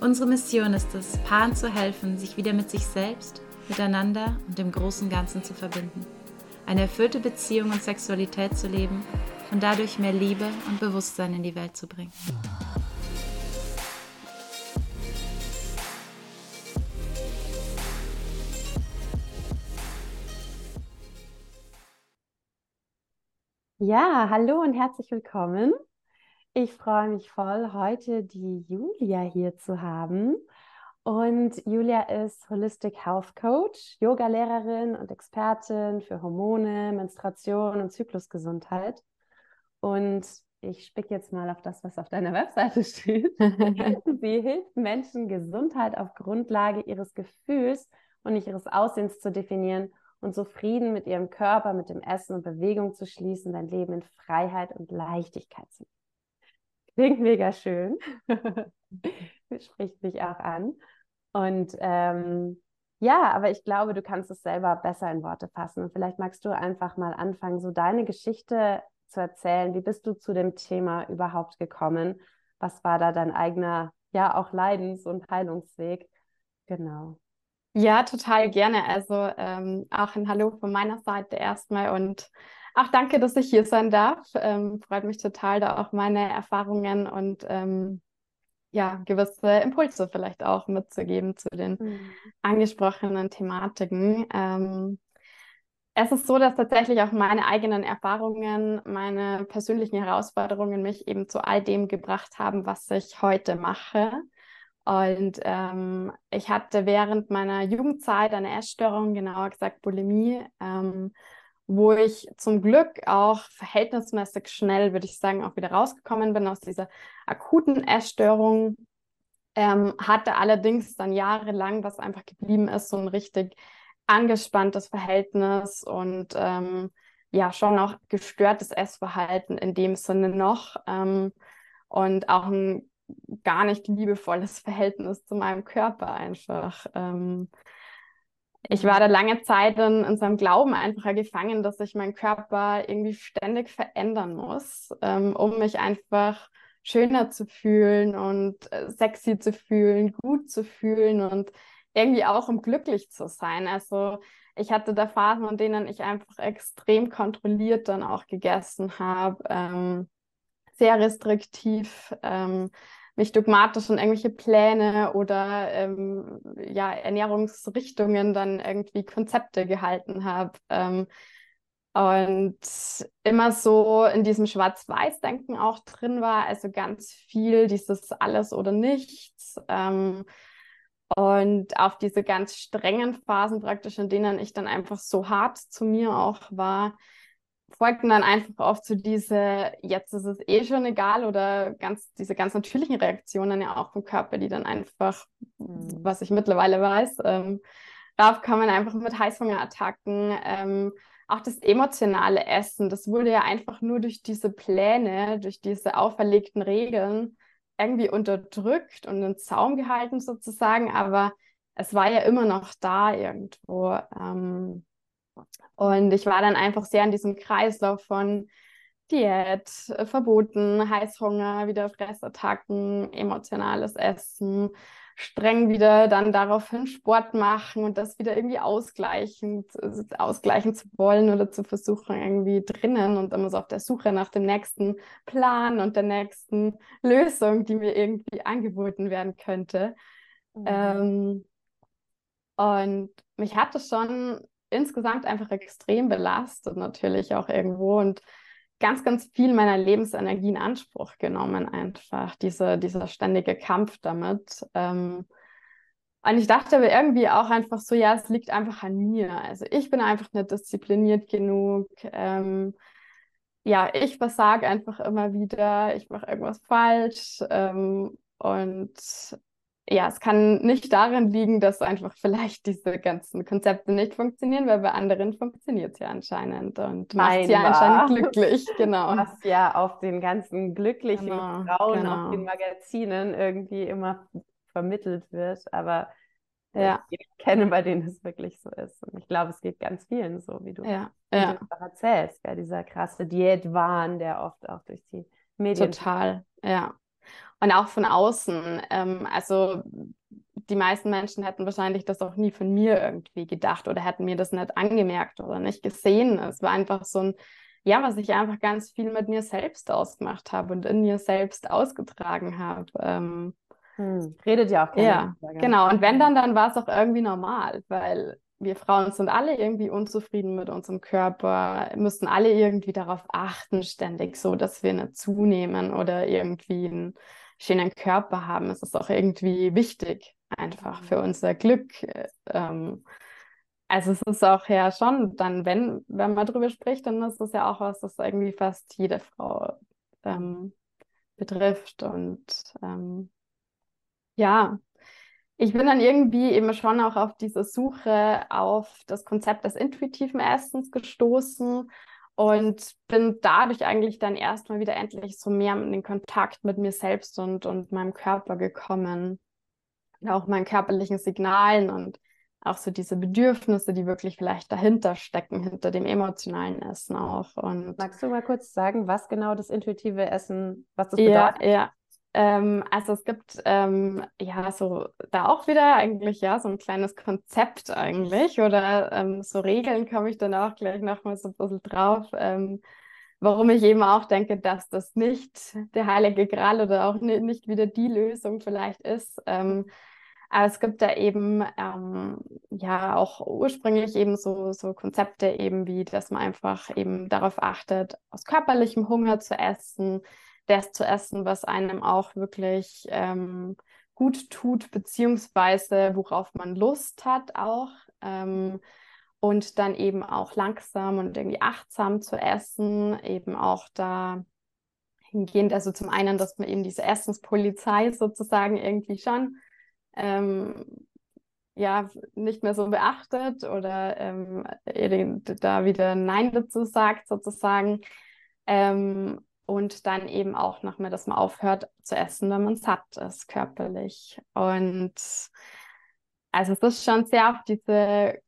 Unsere Mission ist es, Paaren zu helfen, sich wieder mit sich selbst, miteinander und dem großen Ganzen zu verbinden. Eine erfüllte Beziehung und Sexualität zu leben und dadurch mehr Liebe und Bewusstsein in die Welt zu bringen. Ja, hallo und herzlich willkommen. Ich freue mich voll, heute die Julia hier zu haben. Und Julia ist Holistic Health Coach, Yogalehrerin und Expertin für Hormone, Menstruation und Zyklusgesundheit. Und ich spicke jetzt mal auf das, was auf deiner Webseite steht. Sie hilft Menschen, Gesundheit auf Grundlage ihres Gefühls und nicht ihres Aussehens zu definieren und so Frieden mit ihrem Körper, mit dem Essen und Bewegung zu schließen, dein Leben in Freiheit und Leichtigkeit zu leben. Klingt mega schön. Spricht mich auch an. Und ähm, ja, aber ich glaube, du kannst es selber besser in Worte fassen. Und vielleicht magst du einfach mal anfangen, so deine Geschichte zu erzählen. Wie bist du zu dem Thema überhaupt gekommen? Was war da dein eigener, ja, auch Leidens- und Heilungsweg? Genau. Ja, total gerne. Also ähm, auch ein Hallo von meiner Seite erstmal und auch danke, dass ich hier sein darf. Ähm, freut mich total, da auch meine Erfahrungen und ähm, ja, gewisse Impulse vielleicht auch mitzugeben zu den mhm. angesprochenen Thematiken. Ähm, es ist so, dass tatsächlich auch meine eigenen Erfahrungen, meine persönlichen Herausforderungen mich eben zu all dem gebracht haben, was ich heute mache. Und ähm, ich hatte während meiner Jugendzeit eine Essstörung, genauer gesagt Bulimie, ähm, wo ich zum Glück auch verhältnismäßig schnell, würde ich sagen, auch wieder rausgekommen bin aus dieser akuten Essstörung. Ähm, hatte allerdings dann jahrelang, was einfach geblieben ist, so ein richtig angespanntes Verhältnis und ähm, ja, schon auch gestörtes Essverhalten in dem Sinne noch ähm, und auch ein gar nicht liebevolles Verhältnis zu meinem Körper einfach. Ähm, ich war da lange Zeit in, in so einem Glauben einfach gefangen, dass ich meinen Körper irgendwie ständig verändern muss, ähm, um mich einfach schöner zu fühlen und äh, sexy zu fühlen, gut zu fühlen und irgendwie auch um glücklich zu sein. Also ich hatte da Phasen, in denen ich einfach extrem kontrolliert dann auch gegessen habe, ähm, sehr restriktiv. Ähm, mich dogmatisch in irgendwelche Pläne oder ähm, ja, Ernährungsrichtungen dann irgendwie Konzepte gehalten habe. Ähm, und immer so in diesem Schwarz-Weiß-Denken auch drin war, also ganz viel dieses alles oder nichts. Ähm, und auf diese ganz strengen Phasen praktisch, in denen ich dann einfach so hart zu mir auch war, folgten dann einfach oft so diese, jetzt ist es eh schon egal oder ganz, diese ganz natürlichen Reaktionen ja auch vom Körper, die dann einfach, mhm. was ich mittlerweile weiß, ähm, raufkommen, einfach mit Heißhungerattacken, ähm, auch das emotionale Essen, das wurde ja einfach nur durch diese Pläne, durch diese auferlegten Regeln irgendwie unterdrückt und in Zaum gehalten sozusagen, aber es war ja immer noch da irgendwo. Ähm, und ich war dann einfach sehr in diesem Kreislauf von Diät, äh, Verboten, Heißhunger, wieder Fressattacken, emotionales Essen, streng wieder dann daraufhin Sport machen und das wieder irgendwie ausgleichen, ausgleichen zu wollen oder zu versuchen irgendwie drinnen und immer so auf der Suche nach dem nächsten Plan und der nächsten Lösung, die mir irgendwie angeboten werden könnte. Mhm. Ähm, und mich hat das schon insgesamt einfach extrem belastet, natürlich auch irgendwo und ganz, ganz viel meiner Lebensenergie in Anspruch genommen, einfach diese, dieser ständige Kampf damit. Ähm, und ich dachte aber irgendwie auch einfach so, ja, es liegt einfach an mir. Also ich bin einfach nicht diszipliniert genug. Ähm, ja, ich versage einfach immer wieder, ich mache irgendwas falsch. Ähm, und ja, es kann nicht darin liegen, dass einfach vielleicht diese ganzen Konzepte nicht funktionieren, weil bei anderen funktioniert es ja anscheinend und macht sie ja anscheinend glücklich, genau. Was ja auf den ganzen glücklichen genau, Frauen genau. auf den Magazinen irgendwie immer vermittelt wird, aber ja. ich kenne, bei denen es wirklich so ist. Und ich glaube, es geht ganz vielen so, wie du, ja. Ja. du erzählst, ja, dieser krasse Diätwahn, der oft auch durch die Medien. Total, ja. Und auch von außen. Ähm, also die meisten Menschen hätten wahrscheinlich das auch nie von mir irgendwie gedacht oder hätten mir das nicht angemerkt oder nicht gesehen. Es war einfach so ein, ja, was ich einfach ganz viel mit mir selbst ausgemacht habe und in mir selbst ausgetragen habe. Ähm, hm. Redet ja auch. Ja, genau. Und wenn dann, dann war es auch irgendwie normal, weil wir Frauen sind alle irgendwie unzufrieden mit unserem Körper, müssen alle irgendwie darauf achten, ständig so, dass wir nicht zunehmen oder irgendwie ein schönen Körper haben. Es ist auch irgendwie wichtig, einfach für mhm. unser Glück. Ähm, also es ist auch ja schon dann, wenn, wenn man darüber spricht, dann ist das ja auch was, das irgendwie fast jede Frau ähm, betrifft. Und ähm, ja, ich bin dann irgendwie eben schon auch auf diese Suche auf das Konzept des intuitiven Essens gestoßen und bin dadurch eigentlich dann erstmal wieder endlich so mehr in den Kontakt mit mir selbst und, und meinem Körper gekommen. Und auch meinen körperlichen Signalen und auch so diese Bedürfnisse, die wirklich vielleicht dahinter stecken, hinter dem emotionalen Essen auch. Und Magst du mal kurz sagen, was genau das intuitive Essen, was das bedeutet? Ja, ja. Ähm, also es gibt ähm, ja so da auch wieder eigentlich ja so ein kleines Konzept eigentlich oder ähm, so Regeln komme ich dann auch gleich nochmal so ein bisschen drauf, ähm, warum ich eben auch denke, dass das nicht der heilige Gral oder auch nicht wieder die Lösung vielleicht ist. Ähm, aber es gibt da eben ähm, ja auch ursprünglich eben so, so Konzepte eben wie, dass man einfach eben darauf achtet, aus körperlichem Hunger zu essen, das zu essen, was einem auch wirklich ähm, gut tut, beziehungsweise worauf man Lust hat auch. Ähm, und dann eben auch langsam und irgendwie achtsam zu essen, eben auch da hingehend, also zum einen, dass man eben diese Essenspolizei sozusagen irgendwie schon ähm, ja nicht mehr so beachtet oder ähm, da wieder Nein dazu sagt sozusagen. Ähm, und dann eben auch nochmal, dass man aufhört zu essen, wenn man satt ist, körperlich. Und also es ist schon sehr auf diese,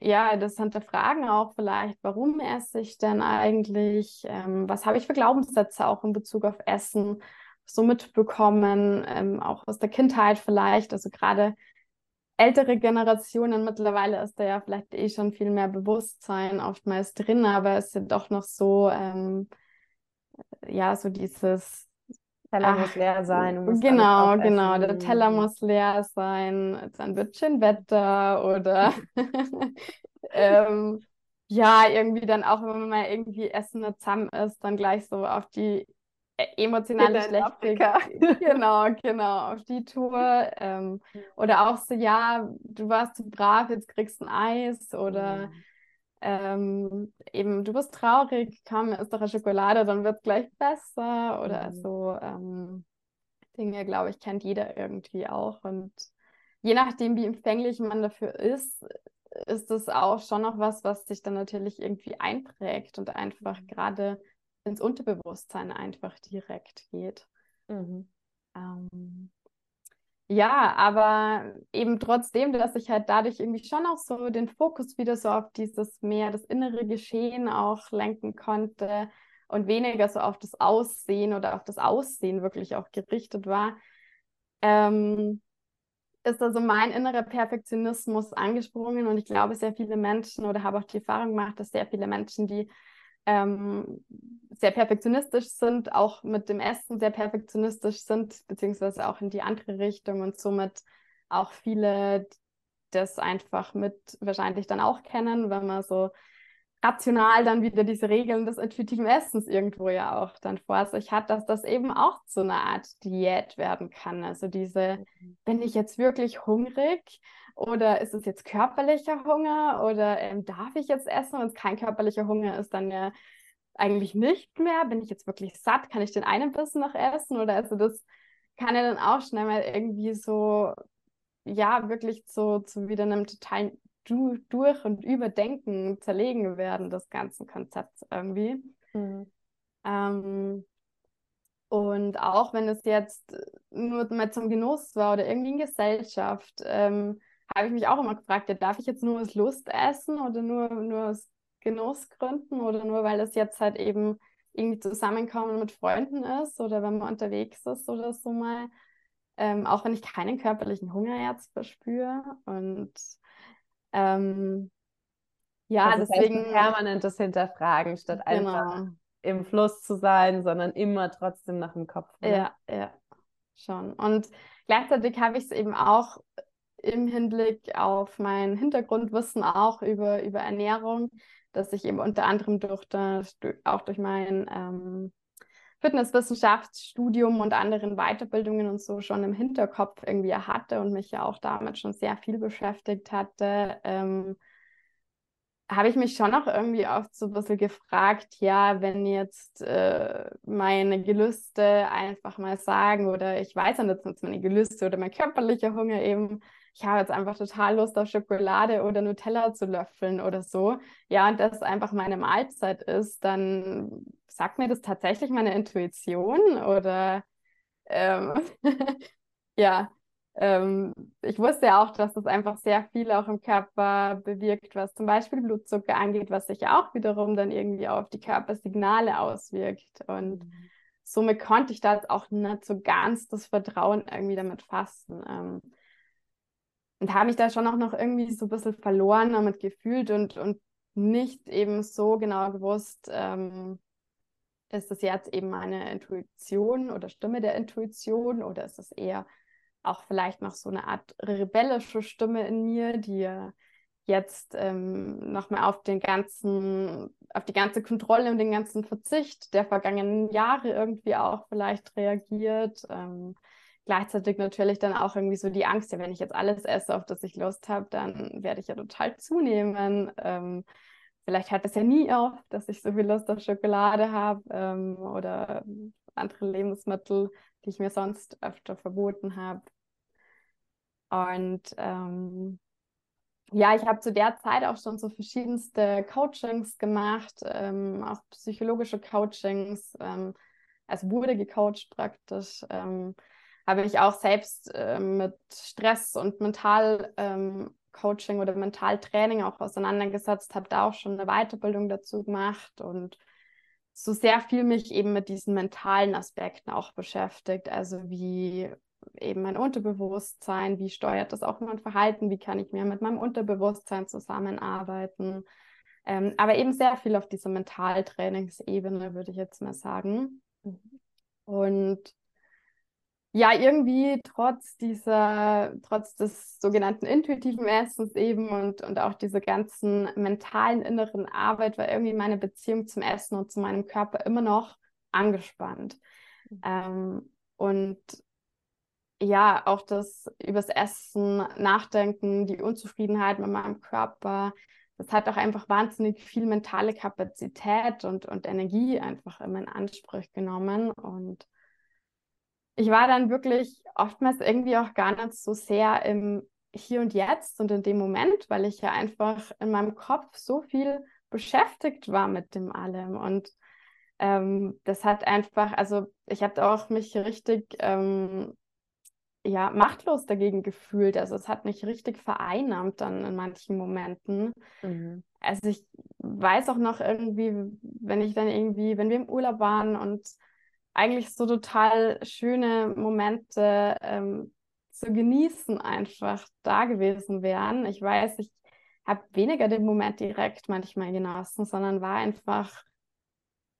ja, interessante Fragen auch vielleicht, warum esse ich denn eigentlich? Ähm, was habe ich für Glaubenssätze auch in Bezug auf Essen so mitbekommen, ähm, auch aus der Kindheit vielleicht, also gerade ältere Generationen mittlerweile ist da ja vielleicht eh schon viel mehr Bewusstsein oftmals drin, aber es sind doch noch so, ähm, ja, so dieses Teller muss leer sein. genau, genau. Der Teller muss leer sein. Dann wird schön Wetter oder ähm, ja, irgendwie dann auch, wenn man mal irgendwie essen zusammen ist, dann gleich so auf die äh, emotionale schlechte. genau, genau, auf die Tour. Ähm, oder auch so, ja, du warst zu brav, jetzt kriegst du ein Eis oder. Mhm ähm, eben, du bist traurig, komm, isst doch eine Schokolade, dann wird es gleich besser. Oder mhm. so ähm, Dinge, glaube ich, kennt jeder irgendwie auch. Und je nachdem, wie empfänglich man dafür ist, ist es auch schon noch was, was sich dann natürlich irgendwie einprägt und einfach mhm. gerade ins Unterbewusstsein einfach direkt geht. Mhm. Ähm, ja, aber eben trotzdem, dass ich halt dadurch irgendwie schon auch so den Fokus wieder so auf dieses mehr, das innere Geschehen auch lenken konnte und weniger so auf das Aussehen oder auf das Aussehen wirklich auch gerichtet war, ähm, ist also mein innerer Perfektionismus angesprungen und ich glaube, sehr viele Menschen oder habe auch die Erfahrung gemacht, dass sehr viele Menschen, die ähm, sehr perfektionistisch sind, auch mit dem Essen sehr perfektionistisch sind, beziehungsweise auch in die andere Richtung und somit auch viele das einfach mit wahrscheinlich dann auch kennen, wenn man so rational dann wieder diese Regeln des intuitiven Essens irgendwo ja auch dann vor sich hat, dass das eben auch zu einer Art Diät werden kann. Also diese, mhm. bin ich jetzt wirklich hungrig oder ist es jetzt körperlicher Hunger oder ähm, darf ich jetzt essen? Wenn es kein körperlicher Hunger ist, dann ja eigentlich nicht mehr. Bin ich jetzt wirklich satt? Kann ich den einen Bissen noch essen? Oder also das kann ja dann auch schnell mal irgendwie so ja wirklich zu, zu wieder einem totalen du durch und überdenken, zerlegen werden des ganzen Konzepts irgendwie. Mhm. Ähm, und auch wenn es jetzt nur mal zum Genuss war oder irgendwie in Gesellschaft, ähm, habe ich mich auch immer gefragt, ja, darf ich jetzt nur aus Lust essen oder nur, nur aus Genussgründen oder nur weil es jetzt halt eben irgendwie zusammenkommen mit Freunden ist oder wenn man unterwegs ist oder so mal. Ähm, auch wenn ich keinen körperlichen Hunger jetzt verspüre. Und ähm, ja, also deswegen. permanentes Hinterfragen, statt genau. einfach im Fluss zu sein, sondern immer trotzdem nach dem Kopf. Ne? Ja, ja, schon. Und gleichzeitig habe ich es eben auch im Hinblick auf mein Hintergrundwissen auch über, über Ernährung, dass ich eben unter anderem durch das, auch durch mein ähm, Fitnesswissenschaftsstudium und anderen Weiterbildungen und so schon im Hinterkopf irgendwie hatte und mich ja auch damit schon sehr viel beschäftigt hatte, ähm, habe ich mich schon auch irgendwie oft so ein bisschen gefragt, ja, wenn jetzt äh, meine Gelüste einfach mal sagen oder ich weiß ja nicht, meine Gelüste oder mein körperlicher Hunger eben ich habe jetzt einfach total Lust auf Schokolade oder Nutella zu löffeln oder so, ja, und das einfach meine Mahlzeit ist, dann sagt mir das tatsächlich meine Intuition oder ähm, ja, ähm, ich wusste ja auch, dass das einfach sehr viel auch im Körper bewirkt, was zum Beispiel Blutzucker angeht, was sich auch wiederum dann irgendwie auf die Körpersignale auswirkt. Und mhm. somit konnte ich da jetzt auch nicht so ganz das Vertrauen irgendwie damit fassen. Ähm, und habe mich da schon auch noch irgendwie so ein bisschen verloren damit gefühlt und, und nicht eben so genau gewusst, ähm, ist das jetzt eben meine Intuition oder Stimme der Intuition oder ist das eher auch vielleicht noch so eine Art rebellische Stimme in mir, die jetzt ähm, nochmal auf den ganzen, auf die ganze Kontrolle und den ganzen Verzicht der vergangenen Jahre irgendwie auch vielleicht reagiert. Ähm, gleichzeitig natürlich dann auch irgendwie so die Angst, ja, wenn ich jetzt alles esse, auf das ich Lust habe, dann werde ich ja total zunehmen. Ähm, vielleicht hört es ja nie auf, dass ich so viel Lust auf Schokolade habe ähm, oder andere Lebensmittel, die ich mir sonst öfter verboten habe. Und ähm, ja, ich habe zu der Zeit auch schon so verschiedenste Coachings gemacht, ähm, auch psychologische Coachings, ähm, also wurde gecoacht praktisch. Ähm, habe ich auch selbst äh, mit Stress und Mentalcoaching ähm, oder Mentaltraining auch auseinandergesetzt, habe da auch schon eine Weiterbildung dazu gemacht und so sehr viel mich eben mit diesen mentalen Aspekten auch beschäftigt. Also wie eben mein Unterbewusstsein, wie steuert das auch mein Verhalten, wie kann ich mehr mit meinem Unterbewusstsein zusammenarbeiten. Ähm, aber eben sehr viel auf dieser Mentaltrainingsebene, würde ich jetzt mal sagen. Mhm. Und ja, irgendwie trotz dieser, trotz des sogenannten intuitiven Essens eben und, und auch dieser ganzen mentalen inneren Arbeit war irgendwie meine Beziehung zum Essen und zu meinem Körper immer noch angespannt. Ähm, und ja, auch das übers Essen nachdenken, die Unzufriedenheit mit meinem Körper, das hat auch einfach wahnsinnig viel mentale Kapazität und, und Energie einfach immer in Anspruch genommen und ich war dann wirklich oftmals irgendwie auch gar nicht so sehr im Hier und Jetzt und in dem Moment, weil ich ja einfach in meinem Kopf so viel beschäftigt war mit dem allem. Und ähm, das hat einfach, also ich habe auch mich richtig ähm, ja, machtlos dagegen gefühlt. Also es hat mich richtig vereinnahmt dann in manchen Momenten. Mhm. Also ich weiß auch noch irgendwie, wenn ich dann irgendwie, wenn wir im Urlaub waren und eigentlich so total schöne Momente ähm, zu genießen einfach da gewesen wären. Ich weiß, ich habe weniger den Moment direkt manchmal genossen, sondern war einfach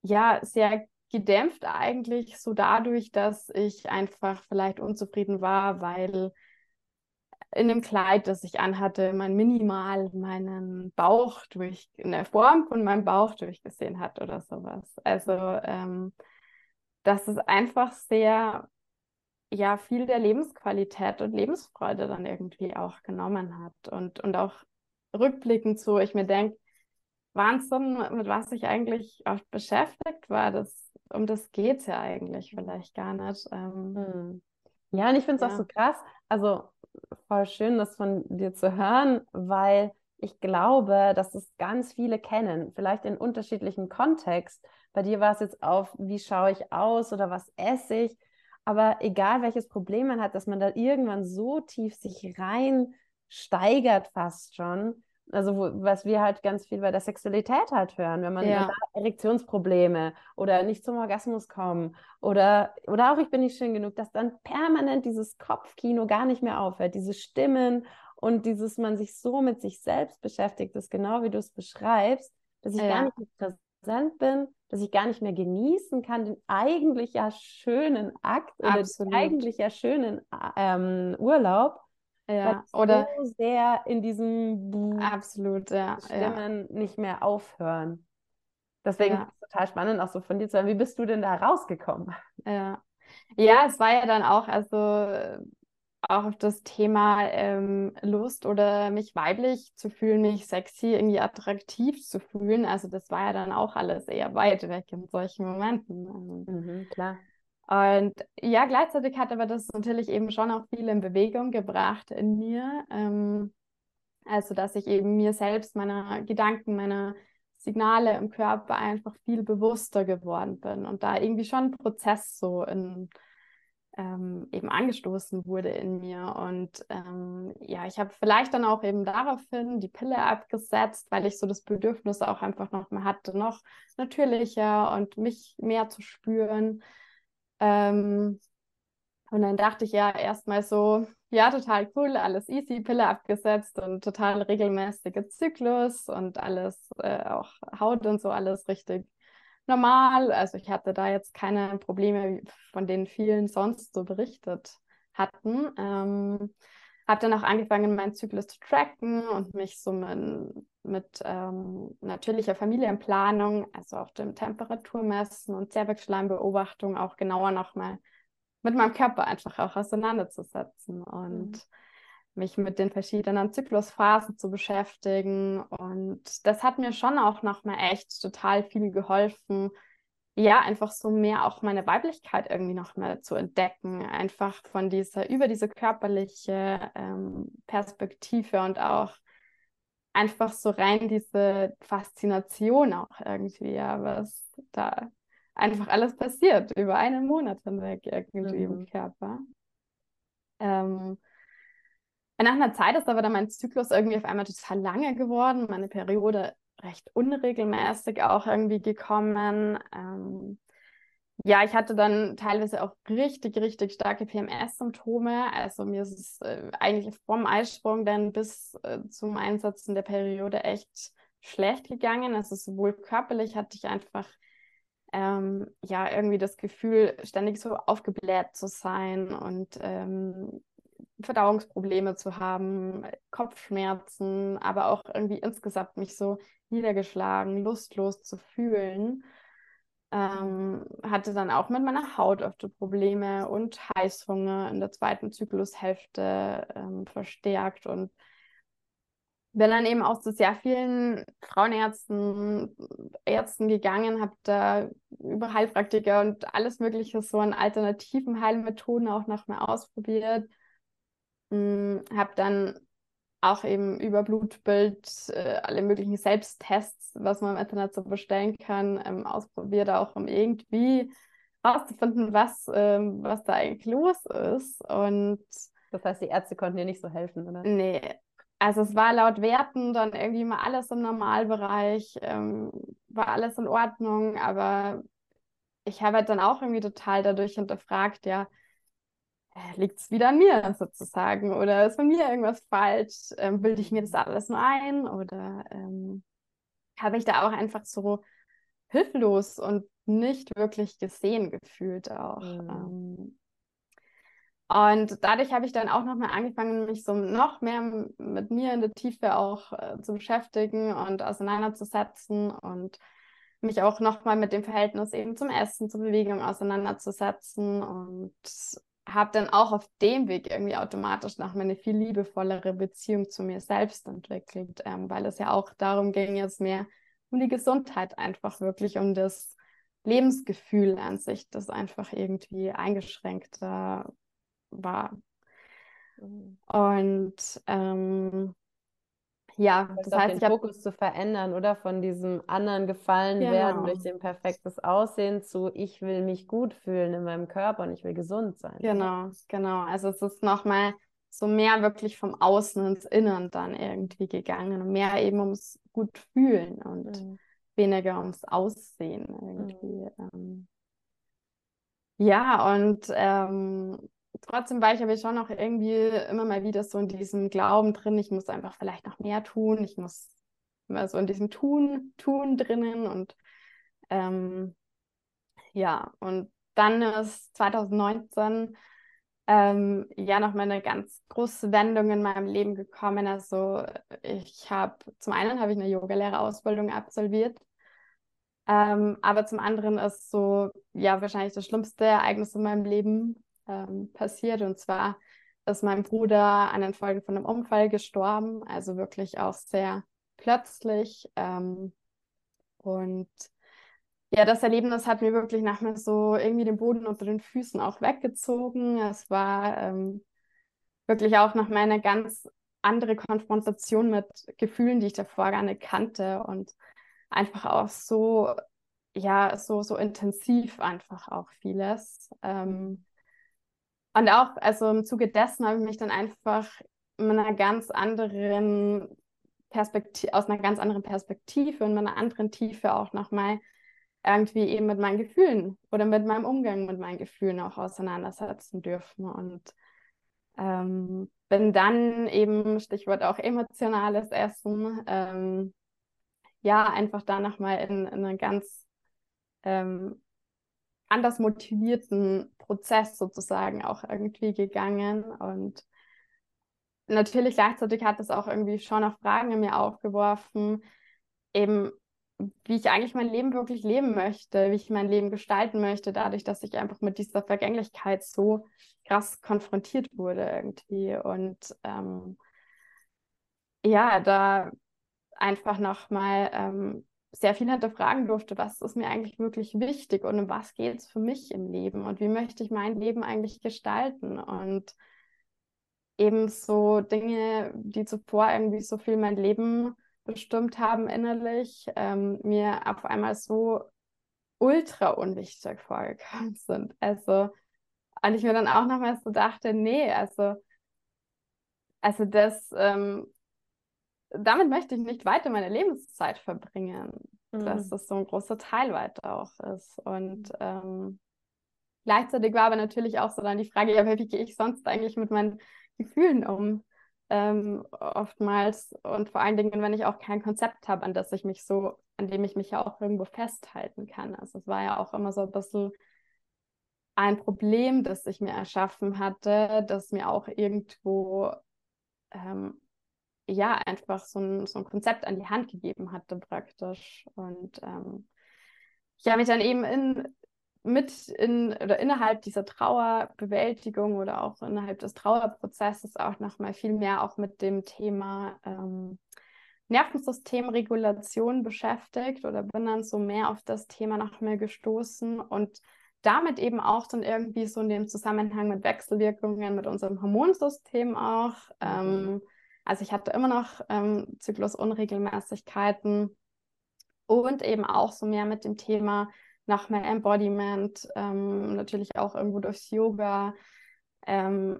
ja sehr gedämpft eigentlich so dadurch, dass ich einfach vielleicht unzufrieden war, weil in dem Kleid, das ich anhatte, man minimal meinen Bauch durch, in Form von meinem Bauch durchgesehen hat oder sowas. Also ähm, dass es einfach sehr, ja, viel der Lebensqualität und Lebensfreude dann irgendwie auch genommen hat. Und, und auch rückblickend so, ich mir denke, Wahnsinn, mit was ich eigentlich oft beschäftigt war, das, um das geht es ja eigentlich vielleicht gar nicht. Ähm, hm. Ja, und ich finde es Ja. auch so krass, also voll schön, das von dir zu hören, weil ich glaube, dass es ganz viele kennen, vielleicht in unterschiedlichen Kontext. Bei dir war es jetzt auf, wie schaue ich aus oder was esse ich, aber egal welches Problem man hat, dass man da irgendwann so tief sich rein steigert fast schon. Also wo, was wir halt ganz viel bei der Sexualität halt hören, wenn man Ja. Erektionsprobleme oder nicht zum Orgasmus kommen oder, oder auch ich bin nicht schön genug, dass dann permanent dieses Kopfkino gar nicht mehr aufhört, diese Stimmen und dieses man sich so mit sich selbst beschäftigt, ist genau wie du es beschreibst, dass ich Ja. gar nicht mehr präsent bin, dass ich gar nicht mehr genießen kann, den eigentlich ja schönen Akt oder Absolut. den eigentlich ja schönen ähm, Urlaub, Ja, oder so sehr in diesem absolut, ja, ja. Stimmen nicht mehr aufhören. Deswegen Ja. ist es total spannend, auch so von dir zu hören. Wie bist du denn da rausgekommen? Ja. Ja, es war ja dann auch, also äh, auch auf das Thema ähm, Lust oder mich weiblich zu fühlen, mich sexy, irgendwie attraktiv zu fühlen. Also das war ja dann auch alles eher weit weg in solchen Momenten. Ähm, Mhm, klar. Und ja, gleichzeitig hat aber das natürlich eben schon auch viel in Bewegung gebracht in mir. Ähm, also, dass ich eben mir selbst meiner Gedanken, meiner Signale im Körper einfach viel bewusster geworden bin und da irgendwie schon ein Prozess so in, ähm, eben angestoßen wurde in mir. Und ähm, ja, ich habe vielleicht dann auch eben daraufhin die Pille abgesetzt, weil ich so das Bedürfnis auch einfach noch mehr hatte, noch natürlicher und mich mehr zu spüren. Ähm, und dann dachte ich ja erstmal so, ja, total cool, alles easy, Pille abgesetzt und total regelmäßiger Zyklus und alles, äh, auch Haut und so, alles richtig normal. Also ich hatte da jetzt keine Probleme, von denen vielen sonst so berichtet hatten. Ähm, habe dann auch angefangen, meinen Zyklus zu tracken und mich so mit, mit ähm, natürlicher Familienplanung, also auch dem Temperaturmessen und Zervixschleimbeobachtung auch genauer nochmal mit meinem Körper einfach auch auseinanderzusetzen und Mhm. Mich mit den verschiedenen Zyklusphasen zu beschäftigen. Und das hat mir schon auch nochmal echt total viel geholfen, ja, einfach so mehr auch meine Weiblichkeit irgendwie noch mehr zu entdecken, einfach von dieser, über diese körperliche ähm, Perspektive und auch einfach so rein diese Faszination auch irgendwie, ja, was da einfach alles passiert über einen Monat hinweg irgendwie im Mhm. Körper. Ähm, nach einer Zeit ist aber dann mein Zyklus irgendwie auf einmal total lange geworden, meine Periode recht unregelmäßig auch irgendwie gekommen. Ähm, ja, ich hatte dann teilweise auch richtig, richtig starke PMS-Symptome. Also mir ist es äh, eigentlich vom Eisprung dann bis äh, zum Einsetzen der Periode echt schlecht gegangen. Also sowohl körperlich hatte ich einfach ähm, ja irgendwie das Gefühl, ständig so aufgebläht zu sein und ähm, Verdauungsprobleme zu haben, Kopfschmerzen, aber auch irgendwie insgesamt mich so niedergeschlagen, lustlos zu fühlen. Ähm, hatte dann auch mit meiner Haut öfter Probleme und Heißhunger in der zweiten Zyklushälfte ähm, verstärkt und bin dann eben auch zu sehr vielen Frauenärzten, Ärzten gegangen, habe da über Heilpraktiker und alles Mögliche so an alternativen Heilmethoden auch noch mal ausprobiert. Hm, habe dann auch eben über Blutbild äh, alle möglichen Selbsttests, was man im Internet so bestellen kann, ähm, ausprobiert, auch um irgendwie rauszufinden, was, ähm, was da eigentlich los ist. Und Das heißt, die Ärzte konnten dir nicht so helfen, oder? nee, also es war laut Werten dann irgendwie mal alles im Normalbereich, ähm, war alles in Ordnung, aber ich habe halt dann auch irgendwie total dadurch hinterfragt, ja, liegt es wieder an mir sozusagen oder ist bei mir irgendwas falsch? Ähm, bilde ich mir das alles nur ein oder ähm, habe ich da auch einfach so hilflos und nicht wirklich gesehen gefühlt auch. Mhm. Ähm, und dadurch habe ich dann auch nochmal angefangen, mich so noch mehr mit mir in der Tiefe auch äh, zu beschäftigen und auseinanderzusetzen und mich auch nochmal mit dem Verhältnis eben zum Essen, zur Bewegung auseinanderzusetzen und habe dann auch auf dem Weg irgendwie automatisch nach eine viel liebevollere Beziehung zu mir selbst entwickelt, ähm, weil es ja auch darum ging, jetzt mehr um die Gesundheit einfach wirklich, um das Lebensgefühl an sich, das einfach irgendwie eingeschränkter war. Mhm. Und ähm, ja, das, das heißt, den Fokus zu verändern oder von diesem anderen gefallen genau. werden durch den perfektes Aussehen zu ich will mich gut fühlen in meinem Körper und ich will gesund sein. Genau, genau. Also es ist nochmal so mehr wirklich vom Außen ins Innern dann irgendwie gegangen und mehr eben ums gut fühlen und mhm. weniger ums Aussehen irgendwie. Mhm. Ja, und ähm, trotzdem war ich aber schon noch irgendwie immer mal wieder so in diesem Glauben drin, ich muss einfach vielleicht noch mehr tun, ich muss immer so in diesem Tun, Tun drinnen und ähm, ja, und dann ist 2019 ähm, ja noch mal eine ganz große Wendung in meinem Leben gekommen. Also ich habe, zum einen habe ich eine Yogalehrerausbildung absolviert, ähm, aber zum anderen ist so, ja, wahrscheinlich das schlimmste Ereignis in meinem Leben ähm, passiert. Und zwar ist mein Bruder an den Folgen von einem Unfall gestorben, also wirklich auch sehr plötzlich. Ähm, und ja, das Erlebnis hat mir wirklich nachher so irgendwie den Boden unter den Füßen auch weggezogen. Es war ähm, wirklich auch noch meine ganz andere Konfrontation mit Gefühlen, die ich davor gar nicht kannte und einfach auch so, ja, so, so intensiv einfach auch vieles. Ähm, und auch, also im Zuge dessen habe ich mich dann einfach in einer ganz anderen Perspektive, aus einer ganz anderen Perspektive und mit einer anderen Tiefe auch nochmal irgendwie eben mit meinen Gefühlen oder mit meinem Umgang mit meinen Gefühlen auch auseinandersetzen dürfen. Und ähm, bin dann eben, Stichwort auch emotionales Essen, ähm, ja, einfach da nochmal in, in einen ganz ähm, anders motivierten Prozess sozusagen auch irgendwie gegangen. Und natürlich gleichzeitig hat es auch irgendwie schon noch Fragen in mir aufgeworfen, eben wie ich eigentlich mein Leben wirklich leben möchte, wie ich mein Leben gestalten möchte, dadurch, dass ich einfach mit dieser Vergänglichkeit so krass konfrontiert wurde irgendwie. Und ähm, ja, da einfach nochmal ähm, sehr viel hinterfragen durfte, was ist mir eigentlich wirklich wichtig und um was geht es für mich im Leben und wie möchte ich mein Leben eigentlich gestalten und eben so Dinge, die zuvor irgendwie so viel mein Leben bestimmt haben innerlich, ähm, mir auf einmal so ultra unwichtig vorgekommen sind. Also, und ich mir dann auch nochmal so dachte, nee, also, also das, ähm, damit möchte ich nicht weiter meine Lebenszeit verbringen, mhm. dass das so ein großer Teil weiter auch ist. Und ähm, gleichzeitig war aber natürlich auch so dann die Frage, ja, wie gehe ich sonst eigentlich mit meinen Gefühlen um? Ähm, oftmals und vor allen Dingen, wenn ich auch kein Konzept habe, an das ich mich so, an dem ich mich ja auch irgendwo festhalten kann. Also es war ja auch immer so ein bisschen ein Problem, das ich mir erschaffen hatte, das mir auch irgendwo ähm, ja, einfach so ein, so ein Konzept an die Hand gegeben hatte praktisch. Und ähm, ich habe mich dann eben in, mit in oder innerhalb dieser Trauerbewältigung oder auch innerhalb des Trauerprozesses auch nochmal viel mehr auch mit dem Thema ähm, Nervensystemregulation beschäftigt oder bin dann so mehr auf das Thema noch mehr gestoßen und damit eben auch dann irgendwie so in dem Zusammenhang mit Wechselwirkungen mit unserem Hormonsystem auch. Mhm. Ähm, also ich hatte immer noch ähm, Zyklusunregelmäßigkeiten und eben auch so mehr mit dem Thema nach mehr Embodiment, ähm, natürlich auch irgendwo durchs Yoga ähm,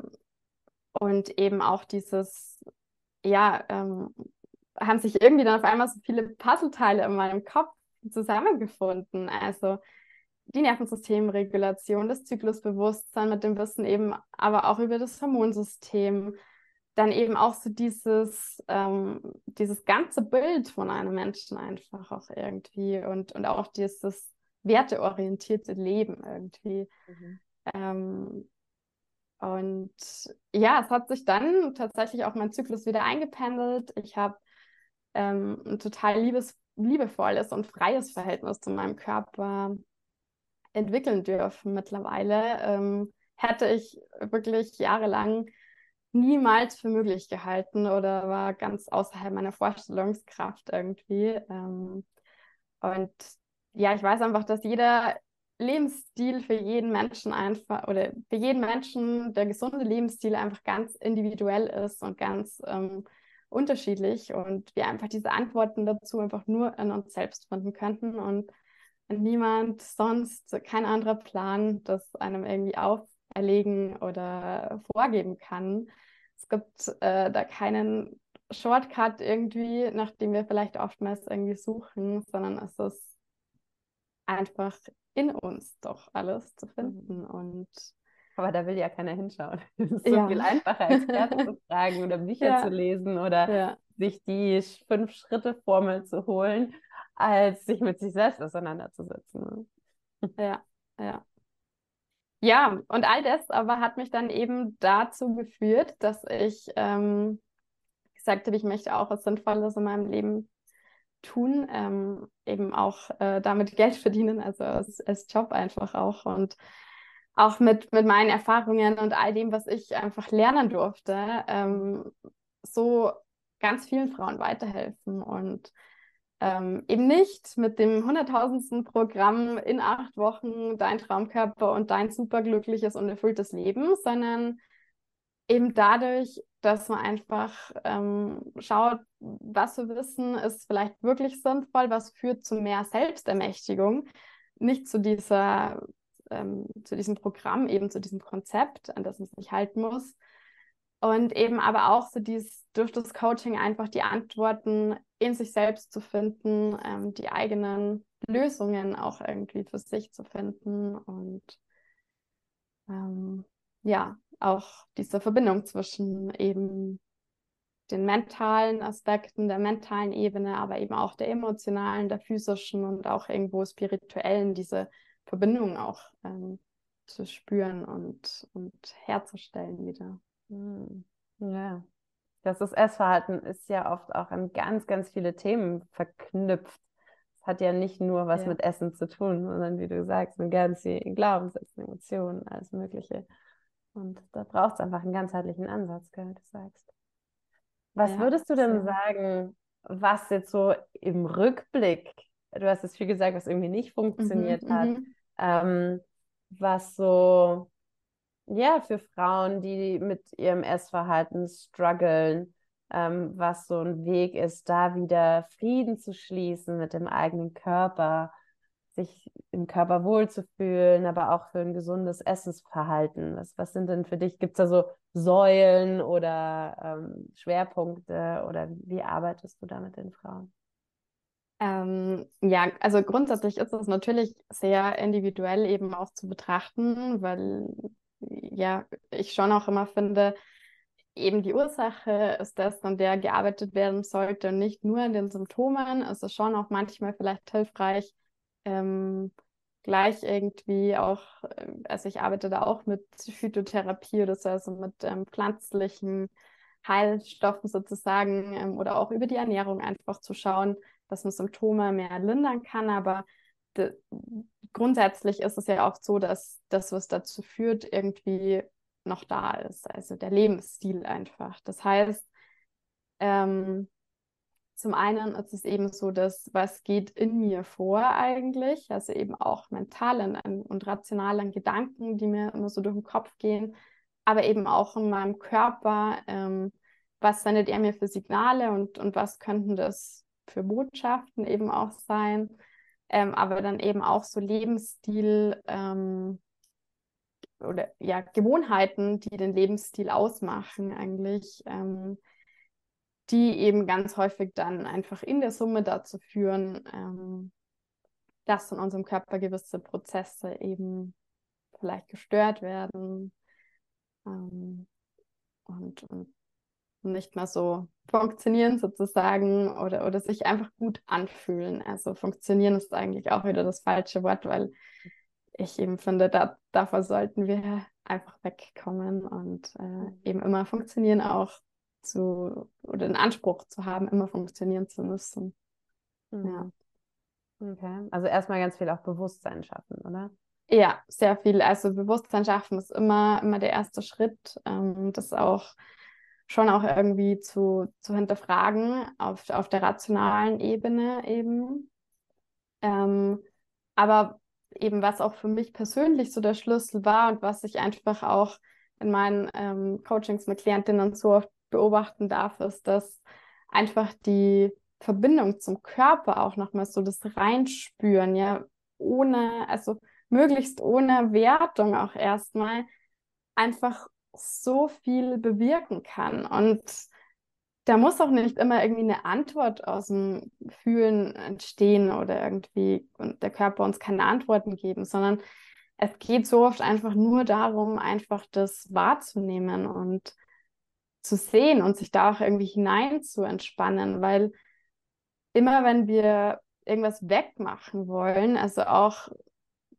und eben auch dieses, ja, ähm, haben sich irgendwie dann auf einmal so viele Puzzleteile in meinem Kopf zusammengefunden. Also die Nervensystemregulation, das Zyklusbewusstsein mit dem Wissen eben, aber auch über das Hormonsystem, dann eben auch so dieses, ähm, dieses ganze Bild von einem Menschen einfach auch irgendwie und, und auch dieses werteorientierte Leben irgendwie. Mhm. Ähm, und ja, es hat sich dann tatsächlich auch mein Zyklus wieder eingependelt. Ich habe ähm, ein total liebes, liebevolles und freies Verhältnis zu meinem Körper entwickeln dürfen mittlerweile. Ähm, hätte ich wirklich jahrelang niemals für möglich gehalten oder war ganz außerhalb meiner Vorstellungskraft irgendwie. Ähm, und ja, ich weiß einfach, dass jeder Lebensstil für jeden Menschen einfach oder für jeden Menschen der gesunde Lebensstil einfach ganz individuell ist und ganz ähm, unterschiedlich und wir einfach diese Antworten dazu einfach nur in uns selbst finden könnten und niemand sonst, kein anderer Plan, das einem irgendwie auferlegen oder vorgeben kann. Es gibt äh, da keinen Shortcut irgendwie, nach dem wir vielleicht oftmals irgendwie suchen, sondern es ist einfach in uns doch alles zu finden. Mhm. Und aber da will ja keiner hinschauen. Es ist so ja. viel einfacher, Experten zu fragen oder Bücher ja. zu lesen oder ja. sich die Fünf-Schritte-Formel zu holen, als sich mit sich selbst auseinanderzusetzen. Ja, ja. Ja, und all das aber hat mich dann eben dazu geführt, dass ich ähm, gesagt habe, ich möchte auch was Sinnvolles in meinem Leben tun, ähm, eben auch äh, damit Geld verdienen, also als, als Job einfach auch und auch mit, mit meinen Erfahrungen und all dem, was ich einfach lernen durfte, ähm, so ganz vielen Frauen weiterhelfen und ähm, eben nicht mit dem hunderttausendsten Programm in acht Wochen dein Traumkörper und dein superglückliches und erfülltes Leben, sondern eben dadurch, dass man einfach ähm, schaut, was wir wissen, ist vielleicht wirklich sinnvoll, was führt zu mehr Selbstermächtigung, nicht zu dieser, ähm, zu diesem Programm, eben zu diesem Konzept, an das man sich halten muss. Und eben aber auch so dieses, durch das Coaching einfach die Antworten in sich selbst zu finden, ähm, die eigenen Lösungen auch irgendwie für sich zu finden und ähm, ja, auch diese Verbindung zwischen eben den mentalen Aspekten, der mentalen Ebene, aber eben auch der emotionalen, der physischen und auch irgendwo spirituellen, diese Verbindung auch ähm, zu spüren und, und herzustellen wieder. Hm. Ja. Das Essverhalten ist ja oft auch an ganz, ganz viele Themen verknüpft. Es hat ja nicht nur was ja. mit Essen zu tun, sondern wie du sagst, mit ganz vielen Glaubenssätzen, Emotionen, alles Mögliche. Und da braucht es einfach einen ganzheitlichen Ansatz, wie du sagst. Was ja, würdest du denn so. sagen, was jetzt so im Rückblick, du hast es viel gesagt, was irgendwie nicht funktioniert mhm, hat, mhm. ähm, was so, ja, für Frauen, die mit ihrem Essverhalten strugglen, ähm, was so ein Weg ist, da wieder Frieden zu schließen mit dem eigenen Körper, sich im Körper wohlzufühlen, aber auch für ein gesundes Essensverhalten. Was, was sind denn für dich, gibt es da so Säulen oder ähm, Schwerpunkte oder wie arbeitest du da mit den Frauen? Ähm, ja, also grundsätzlich ist es natürlich sehr individuell eben auch zu betrachten, weil ja, ich schon auch immer finde, eben die Ursache ist das, an der gearbeitet werden sollte, nicht nur an den Symptomen. Es ist schon auch manchmal vielleicht hilfreich, ähm, gleich irgendwie auch, äh, also ich arbeite da auch mit Phytotherapie oder so, also mit ähm, pflanzlichen Heilstoffen sozusagen ähm, oder auch über die Ernährung einfach zu schauen, dass man Symptome mehr lindern kann. Aber grundsätzlich ist es ja auch so, dass das, was dazu führt, irgendwie noch da ist. Also der Lebensstil einfach. Das heißt, ähm, zum einen ist es eben so, dass was geht in mir vor eigentlich, also eben auch mentalen und rationalen Gedanken, die mir immer so durch den Kopf gehen, aber eben auch in meinem Körper, ähm, was sendet er mir für Signale und, und was könnten das für Botschaften eben auch sein, ähm, aber dann eben auch so Lebensstil ähm, oder ja, Gewohnheiten, die den Lebensstil ausmachen eigentlich. Ähm, die eben ganz häufig dann einfach in der Summe dazu führen, ähm, dass in unserem Körper gewisse Prozesse eben vielleicht gestört werden ähm, und, und nicht mehr so funktionieren sozusagen oder, oder sich einfach gut anfühlen. Also funktionieren ist eigentlich auch wieder das falsche Wort, weil ich eben finde, da, davor sollten wir einfach wegkommen und äh, eben immer funktionieren auch zu oder den Anspruch zu haben, immer funktionieren zu müssen. Mhm. Ja. Okay. Also erstmal ganz viel auch Bewusstsein schaffen, oder? Ja, sehr viel. Also Bewusstsein schaffen ist immer, immer der erste Schritt. Ähm, das auch schon auch irgendwie zu, zu hinterfragen auf, auf der rationalen Ebene eben. Ähm, aber eben was auch für mich persönlich so der Schlüssel war und was ich einfach auch in meinen ähm, Coachings mit Klientinnen so oft beobachten darf, ist, dass einfach die Verbindung zum Körper auch nochmal so das Reinspüren, ja, ohne, also möglichst ohne Wertung auch erstmal, einfach so viel bewirken kann. Und da muss auch nicht immer irgendwie eine Antwort aus dem Fühlen entstehen oder irgendwie und der Körper uns keine Antworten geben, sondern es geht so oft einfach nur darum, einfach das wahrzunehmen und zu sehen und sich da auch irgendwie hinein zu entspannen, weil immer wenn wir irgendwas wegmachen wollen, also auch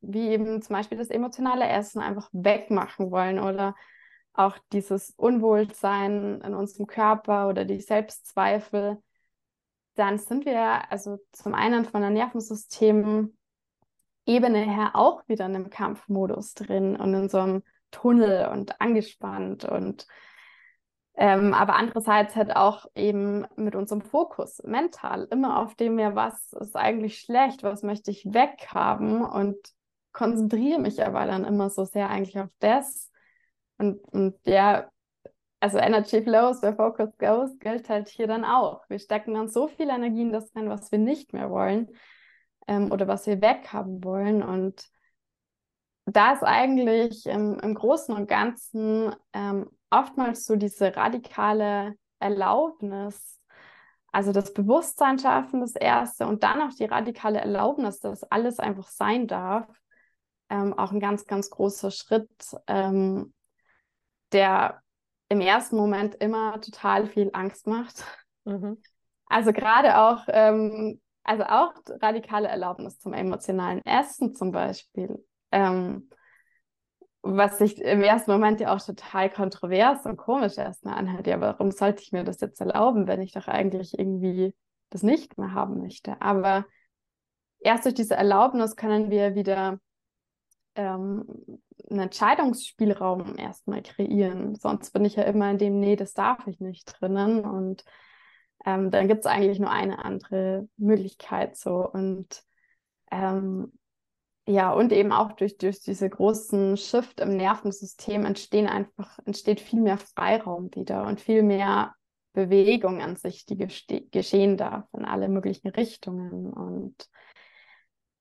wie eben zum Beispiel das emotionale Essen einfach wegmachen wollen oder auch dieses Unwohlsein in unserem Körper oder die Selbstzweifel, dann sind wir also zum einen von der Nervensystemebene her auch wieder in einem Kampfmodus drin und in so einem Tunnel und angespannt und ähm, aber andererseits halt auch eben mit unserem Fokus mental immer auf dem ja, was ist eigentlich schlecht, was möchte ich weghaben und konzentriere mich aber dann immer so sehr eigentlich auf das, und, und ja, also Energy flows, where focus goes, gilt halt hier dann auch. Wir stecken dann so viel Energie in das rein, was wir nicht mehr wollen ähm, oder was wir weghaben wollen. Und da ist eigentlich im, im Großen und Ganzen ähm, oftmals so diese radikale Erlaubnis, also das Bewusstsein schaffen, das Erste, und dann auch die radikale Erlaubnis, dass alles einfach sein darf, ähm, auch ein ganz, ganz großer Schritt, ähm, der im ersten Moment immer total viel Angst macht. Mhm. Also gerade auch, ähm, also auch radikale Erlaubnis zum emotionalen Essen zum Beispiel. Ähm, was sich im ersten Moment ja auch total kontrovers und komisch erstmal anhört. Ja, warum sollte ich mir das jetzt erlauben, wenn ich doch eigentlich irgendwie das nicht mehr haben möchte? Aber erst durch diese Erlaubnis können wir wieder ähm, einen Entscheidungsspielraum erstmal kreieren. Sonst bin ich ja immer in dem, nee, das darf ich nicht drinnen. Und ähm, dann gibt es eigentlich nur eine andere Möglichkeit so. Und ähm, ja, und eben auch durch, durch diese großen Shift im Nervensystem entstehen einfach, entsteht viel mehr Freiraum wieder und viel mehr Bewegung an sich, die geschehen darf in alle möglichen Richtungen. Und